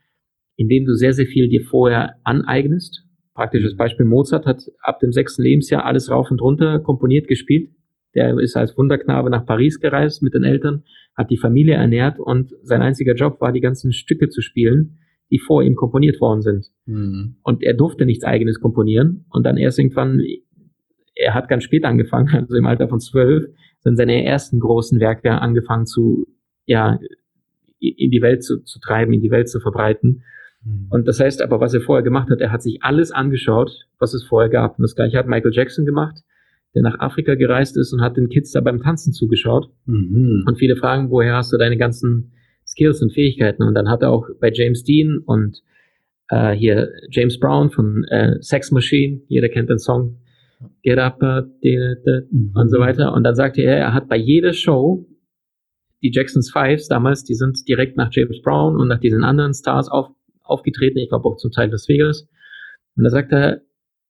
Indem du sehr, sehr viel dir vorher aneignest. Praktisches Beispiel, Mozart hat ab dem sechsten Lebensjahr alles rauf und runter komponiert, gespielt. Der ist als Wunderknabe nach Paris gereist mit den Eltern, hat die Familie ernährt und sein einziger Job war, die ganzen Stücke zu spielen, die vor ihm komponiert worden sind. Mhm. Und er durfte nichts eigenes komponieren. Und dann erst irgendwann er hat ganz spät angefangen, also im Alter von zwölf, sind seine ersten großen Werke angefangen zu, ja, in die Welt zu, zu treiben, in die Welt zu verbreiten. Mhm. Und das heißt aber, was er vorher gemacht hat, er hat sich alles angeschaut, was es vorher gab. Und das gleiche hat Michael Jackson gemacht, der nach Afrika gereist ist und hat den Kids da beim Tanzen zugeschaut. Mhm. Und viele fragen, woher hast du deine ganzen Skills und Fähigkeiten? Und dann hat er auch bei James Dean und äh, hier James Brown von äh, Sex Machine, jeder kennt den Song, Get Up uh, mhm. und so weiter. Und dann sagte er, er hat bei jeder Show die Jacksons Fives damals, die sind direkt nach James Brown und nach diesen anderen Stars auf, aufgetreten, ich glaube auch zum Teil Las Vegas. Und da sagt er,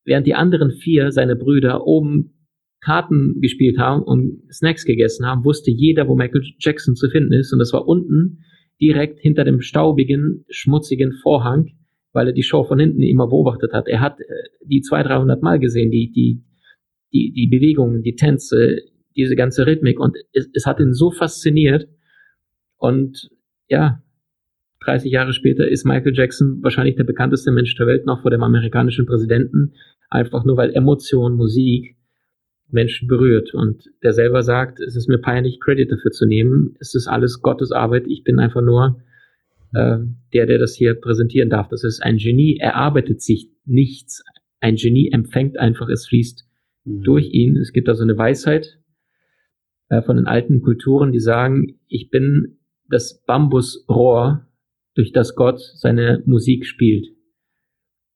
während die anderen vier, seine Brüder, oben Karten gespielt haben und Snacks gegessen haben, wusste jeder, wo Michael Jackson zu finden ist. Und das war unten direkt hinter dem staubigen, schmutzigen Vorhang, weil er die Show von hinten immer beobachtet hat. Er hat äh, die 200, 300 Mal gesehen, die, die, die, die Bewegungen, die Tänze, diese ganze Rhythmik. Und es, es hat ihn so fasziniert. Und ja, 30 Jahre später ist Michael Jackson wahrscheinlich der bekannteste Mensch der Welt noch vor dem amerikanischen Präsidenten. Einfach nur, weil Emotion, Musik, Menschen berührt. Und der selber sagt, es ist mir peinlich, Credit dafür zu nehmen. Es ist alles Gottes Arbeit. Ich bin einfach nur äh, der, der das hier präsentieren darf. Das ist ein Genie. Er arbeitet sich nichts. Ein Genie empfängt einfach, es fließt mhm. durch ihn. Es gibt also eine Weisheit äh, von den alten Kulturen, die sagen, ich bin das Bambusrohr, durch das Gott seine Musik spielt.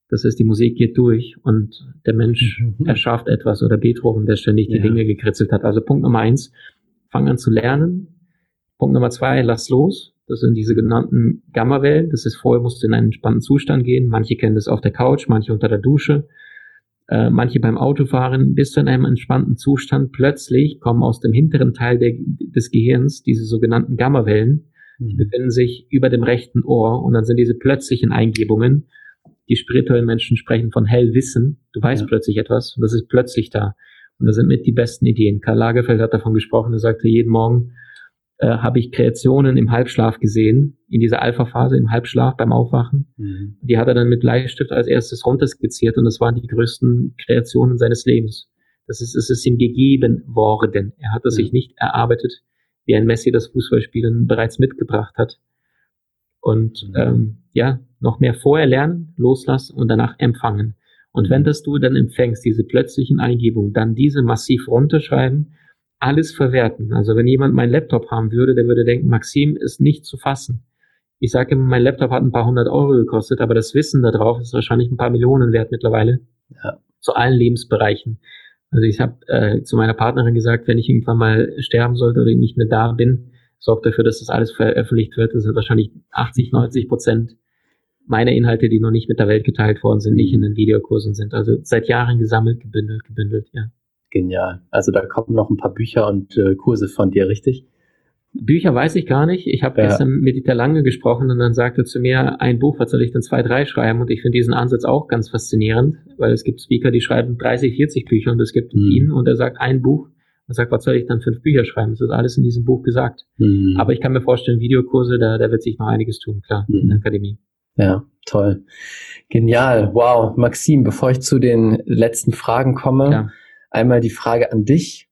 Das heißt, die Musik geht durch und der Mensch mhm. erschafft etwas oder Beethoven, der ständig die ja. Dinge gekritzelt hat. Also Punkt Nummer eins, fang an zu lernen. Punkt Nummer zwei, lass los. Das sind diese genannten Gammawellen. Das ist vorher musst du in einen entspannten Zustand gehen. Manche kennen das auf der Couch, manche unter der Dusche, äh, manche beim Autofahren. Bist du in einem entspannten Zustand. Plötzlich kommen aus dem hinteren Teil der, des Gehirns diese sogenannten Gammawellen, die mhm. befinden sich über dem rechten Ohr und dann sind diese plötzlichen Eingebungen die spirituellen Menschen sprechen von Hellwissen. Du weißt ja. plötzlich etwas und das ist plötzlich da. Und das sind mit die besten Ideen. Karl Lagerfeld hat davon gesprochen, er sagte, jeden Morgen äh, habe ich Kreationen im Halbschlaf gesehen, in dieser Alpha-Phase im Halbschlaf beim Aufwachen. Mhm. Die hat er dann mit Bleistift als erstes runterskizziert und das waren die größten Kreationen seines Lebens. Das ist, es ist ihm gegeben worden. Er hat es mhm. sich nicht erarbeitet, wie ein Messi das Fußballspielen bereits mitgebracht hat. Und mhm. ähm, ja, noch mehr vorher lernen, loslassen und danach empfangen. Und wenn das du dann empfängst, diese plötzlichen Eingebungen, dann diese massiv runterschreiben, alles verwerten. Also wenn jemand meinen Laptop haben würde, der würde denken, Maxim ist nicht zu fassen. Ich sage immer, mein Laptop hat ein paar hundert Euro gekostet, aber das Wissen darauf ist wahrscheinlich ein paar Millionen wert mittlerweile. Ja. Zu allen Lebensbereichen. Also ich habe äh, zu meiner Partnerin gesagt, wenn ich irgendwann mal sterben sollte oder nicht mehr da bin, sorgt dafür, dass das alles veröffentlicht wird. Das sind wahrscheinlich 80, 90 Prozent meine Inhalte, die noch nicht mit der Welt geteilt worden sind, nicht in den Videokursen sind. Also seit Jahren gesammelt, gebündelt, gebündelt, ja. Genial. Also da kommen noch ein paar Bücher und äh, Kurse von dir, richtig? Bücher weiß ich gar nicht. Ich habe ja. gestern mit Dieter Lange gesprochen und dann sagte zu mir, ein Buch, was soll ich denn zwei, drei schreiben? Und ich finde diesen Ansatz auch ganz faszinierend, weil es gibt Speaker, die schreiben 30, 40 Bücher und es gibt mhm. ihn und er sagt ein Buch. Er sagt, was soll ich dann fünf Bücher schreiben? Das ist alles in diesem Buch gesagt. Mhm. Aber ich kann mir vorstellen, Videokurse, da, da wird sich noch einiges tun, klar, mhm. in der Akademie. Ja, toll. Genial. Wow. Maxim, bevor ich zu den letzten Fragen komme, ja. einmal die Frage an dich.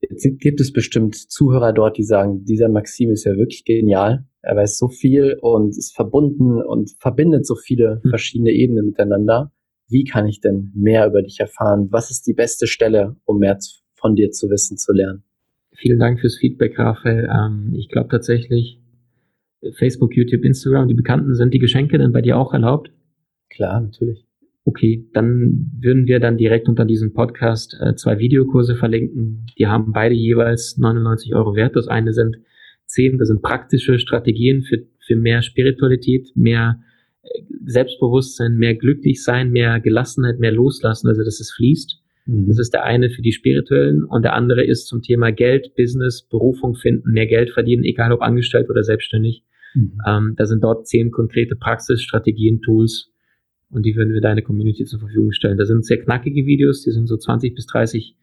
Jetzt gibt es bestimmt Zuhörer dort, die sagen, dieser Maxim ist ja wirklich genial. Er weiß so viel und ist verbunden und verbindet so viele hm. verschiedene Ebenen miteinander. Wie kann ich denn mehr über dich erfahren? Was ist die beste Stelle, um mehr von dir zu wissen, zu lernen? Vielen Dank fürs Feedback, Raphael. Ähm, ich glaube tatsächlich, Facebook, YouTube, Instagram, die Bekannten, sind die Geschenke denn bei dir auch erlaubt? Klar, natürlich. Okay, dann würden wir dann direkt unter diesem Podcast äh, zwei Videokurse verlinken. Die haben beide jeweils 99 Euro wert. Das eine sind zehn, das sind praktische Strategien für, für mehr Spiritualität, mehr Selbstbewusstsein, mehr glücklich sein, mehr Gelassenheit, mehr loslassen, also dass es fließt. Mhm. Das ist der eine für die spirituellen und der andere ist zum Thema Geld, Business, Berufung finden, mehr Geld verdienen, egal ob angestellt oder selbstständig. Mhm. Ähm, da sind dort zehn konkrete Praxisstrategien, Tools und die würden wir deine Community zur Verfügung stellen. Da sind sehr knackige Videos, die sind so 20 bis 30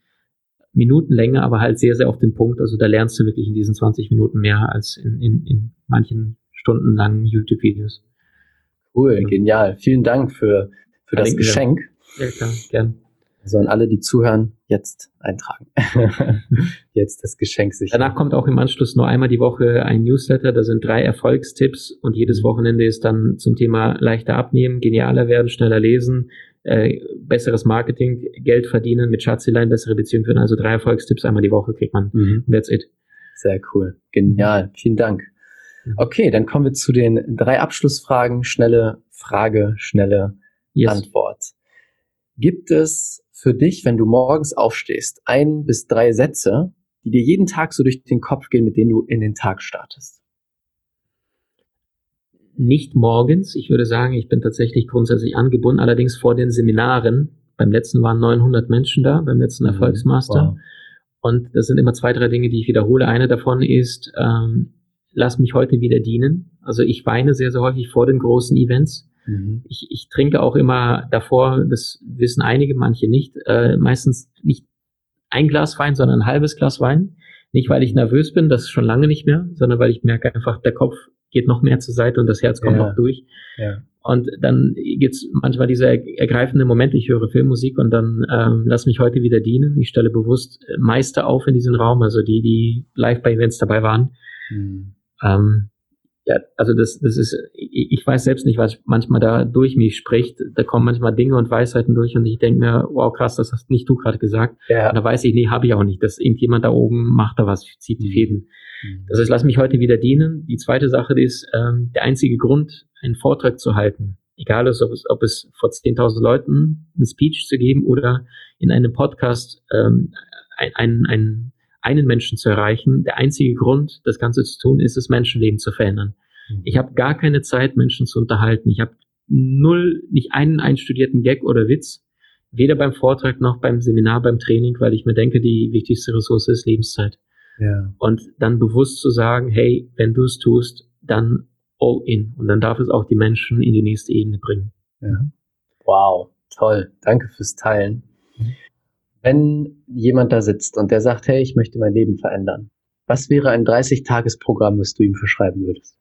Minuten länger, aber halt sehr, sehr auf den Punkt. Also da lernst du wirklich in diesen 20 Minuten mehr als in, in, in manchen stundenlangen YouTube-Videos. Cool, genial. Vielen Dank für, für das Geschenk. Ja, klar, gern. An alle, die zuhören, jetzt eintragen. jetzt das Geschenk sich. Danach kommt auch im Anschluss nur einmal die Woche ein Newsletter. Da sind drei Erfolgstipps und jedes mhm. Wochenende ist dann zum Thema leichter abnehmen, genialer werden, schneller lesen, äh, besseres Marketing, Geld verdienen, mit Schatzilein bessere Beziehungen führen. Also drei Erfolgstipps einmal die Woche kriegt man. Mhm. That's it. Sehr cool. Genial. Vielen Dank. Mhm. Okay, dann kommen wir zu den drei Abschlussfragen. Schnelle Frage, schnelle yes. Antwort. Gibt es für dich, wenn du morgens aufstehst, ein bis drei Sätze, die dir jeden Tag so durch den Kopf gehen, mit denen du in den Tag startest? Nicht morgens. Ich würde sagen, ich bin tatsächlich grundsätzlich angebunden, allerdings vor den Seminaren. Beim letzten waren 900 Menschen da, beim letzten mhm. Erfolgsmaster. Wow. Und das sind immer zwei, drei Dinge, die ich wiederhole. Eine davon ist, ähm, lass mich heute wieder dienen. Also ich weine sehr, sehr häufig vor den großen Events. Mhm. Ich, ich trinke auch immer davor, das wissen einige, manche nicht, äh, meistens nicht ein Glas Wein, sondern ein halbes Glas Wein. Nicht, weil ich nervös bin, das ist schon lange nicht mehr, sondern weil ich merke einfach, der Kopf geht noch mehr zur Seite und das Herz kommt ja. noch durch. Ja. Und dann gibt's manchmal diese ergreifende Momente, ich höre Filmmusik und dann ähm, lass mich heute wieder dienen. Ich stelle bewusst Meister auf in diesen Raum, also die, die live bei Events dabei waren. Mhm. Ähm, ja, also das, das ist, ich weiß selbst nicht, was manchmal da durch mich spricht. Da kommen manchmal Dinge und Weisheiten durch und ich denke mir, wow, krass, das hast nicht du gerade gesagt. Ja. Und da weiß ich, nee, habe ich auch nicht. Dass irgendjemand da oben macht da was, zieht die mhm. Fäden. Mhm. Das heißt, lass mich heute wieder dienen. Die zweite Sache ist, ähm, der einzige Grund, einen Vortrag zu halten, egal ist, ob es, ob es vor 10.000 Leuten einen Speech zu geben oder in einem Podcast ähm, ein, ein, ein einen Menschen zu erreichen. Der einzige Grund, das Ganze zu tun, ist es, Menschenleben zu verändern. Mhm. Ich habe gar keine Zeit, Menschen zu unterhalten. Ich habe null, nicht einen einstudierten Gag oder Witz, weder beim Vortrag noch beim Seminar, beim Training, weil ich mir denke, die wichtigste Ressource ist Lebenszeit. Ja. Und dann bewusst zu sagen, hey, wenn du es tust, dann all in. Und dann darf es auch die Menschen in die nächste Ebene bringen. Ja. Wow, toll. Danke fürs Teilen. Mhm wenn jemand da sitzt und der sagt, hey, ich möchte mein Leben verändern, was wäre ein 30-Tages-Programm, was du ihm verschreiben würdest?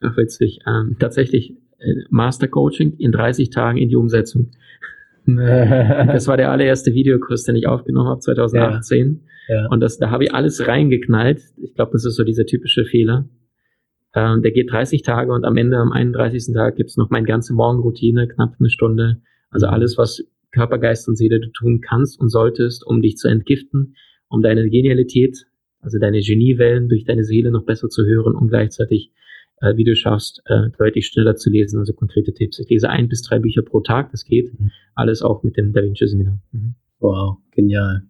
Ach, witzig. Ähm, tatsächlich äh, Master Coaching in 30 Tagen in die Umsetzung. das war der allererste Videokurs, den ich aufgenommen habe, 2018. Ja, ja. Und das, da habe ich alles reingeknallt. Ich glaube, das ist so dieser typische Fehler. Ähm, der geht 30 Tage und am Ende, am 31. Tag, gibt's noch meine ganze Morgenroutine, knapp eine Stunde. Also alles, was Körper, Geist und Seele du tun kannst und solltest, um dich zu entgiften, um deine Genialität, also deine Geniewellen durch deine Seele noch besser zu hören und gleichzeitig, äh, wie du schaffst, äh, deutlich schneller zu lesen, also konkrete Tipps. Ich lese ein bis drei Bücher pro Tag, das geht. Mhm. Alles auch mit dem Da Vinci Seminar. Mhm. Wow, genial.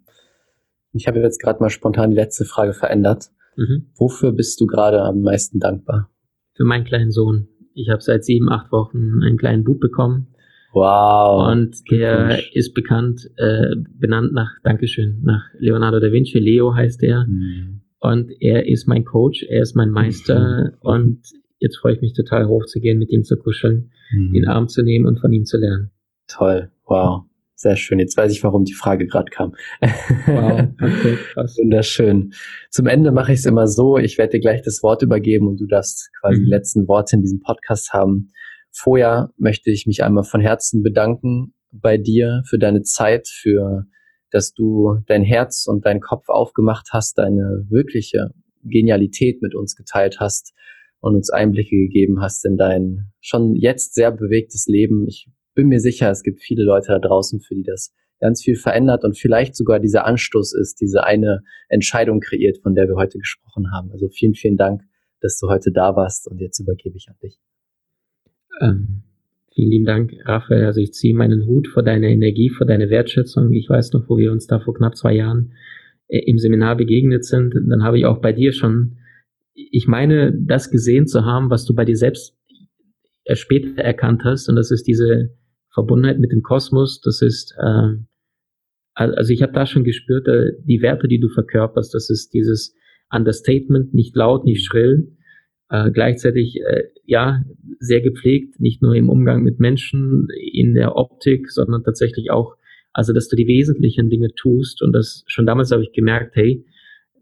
Ich habe jetzt gerade mal spontan die letzte Frage verändert. Mhm. Wofür bist du gerade am meisten dankbar? Für meinen kleinen Sohn. Ich habe seit sieben, acht Wochen einen kleinen Bub bekommen Wow. Und der ist bekannt, äh, benannt nach, Dankeschön, nach Leonardo da Vinci. Leo heißt er. Mhm. Und er ist mein Coach, er ist mein Meister. Mhm. Und jetzt freue ich mich total hochzugehen, mit ihm zu kuscheln, mhm. ihn in den Arm zu nehmen und von ihm zu lernen. Toll. Wow. Sehr schön. Jetzt weiß ich, warum die Frage gerade kam. Wow, okay, krass. Wunderschön. Zum Ende mache ich es immer so. Ich werde dir gleich das Wort übergeben und du darfst quasi mhm. die letzten Worte in diesem Podcast haben. Vorher möchte ich mich einmal von Herzen bedanken bei dir für deine Zeit, für dass du dein Herz und deinen Kopf aufgemacht hast, deine wirkliche Genialität mit uns geteilt hast und uns Einblicke gegeben hast in dein schon jetzt sehr bewegtes Leben. Ich bin mir sicher, es gibt viele Leute da draußen, für die das ganz viel verändert und vielleicht sogar dieser Anstoß ist, diese eine Entscheidung kreiert, von der wir heute gesprochen haben. Also vielen, vielen Dank, dass du heute da warst und jetzt übergebe ich an dich. Ähm, vielen lieben Dank, Raphael. Also ich ziehe meinen Hut vor deiner Energie, vor deiner Wertschätzung. Ich weiß noch, wo wir uns da vor knapp zwei Jahren äh, im Seminar begegnet sind. Dann habe ich auch bei dir schon, ich meine, das gesehen zu haben, was du bei dir selbst später erkannt hast. Und das ist diese Verbundenheit mit dem Kosmos. Das ist, äh, also ich habe da schon gespürt, äh, die Werte, die du verkörperst, das ist dieses Understatement, nicht laut, nicht schrill, äh, gleichzeitig äh, ja sehr gepflegt, nicht nur im Umgang mit Menschen, in der Optik, sondern tatsächlich auch, also dass du die wesentlichen Dinge tust. Und das schon damals habe ich gemerkt, hey,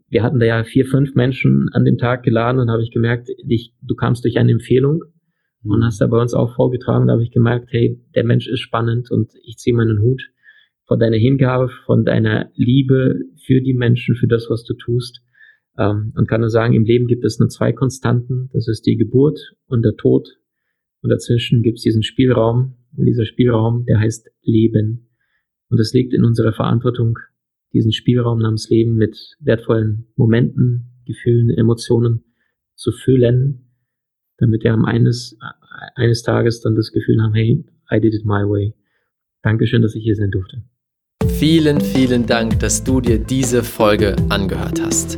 wir hatten da ja vier, fünf Menschen an dem Tag geladen und habe ich gemerkt, dich, du kamst durch eine Empfehlung mhm. und hast da bei uns auch vorgetragen. Da habe ich gemerkt, hey, der Mensch ist spannend und ich ziehe meinen Hut von deiner Hingabe, von deiner Liebe für die Menschen, für das, was du tust. Ähm, und kann nur sagen, im Leben gibt es nur zwei Konstanten. Das ist die Geburt und der Tod. Und dazwischen gibt es diesen Spielraum. Und dieser Spielraum, der heißt Leben. Und es liegt in unserer Verantwortung, diesen Spielraum namens Leben mit wertvollen Momenten, Gefühlen, Emotionen zu füllen, damit wir am eines, eines Tages dann das Gefühl haben, hey, I did it my way. Dankeschön, dass ich hier sein durfte. vielen, vielen Dank, dass du dir diese Folge angehört hast.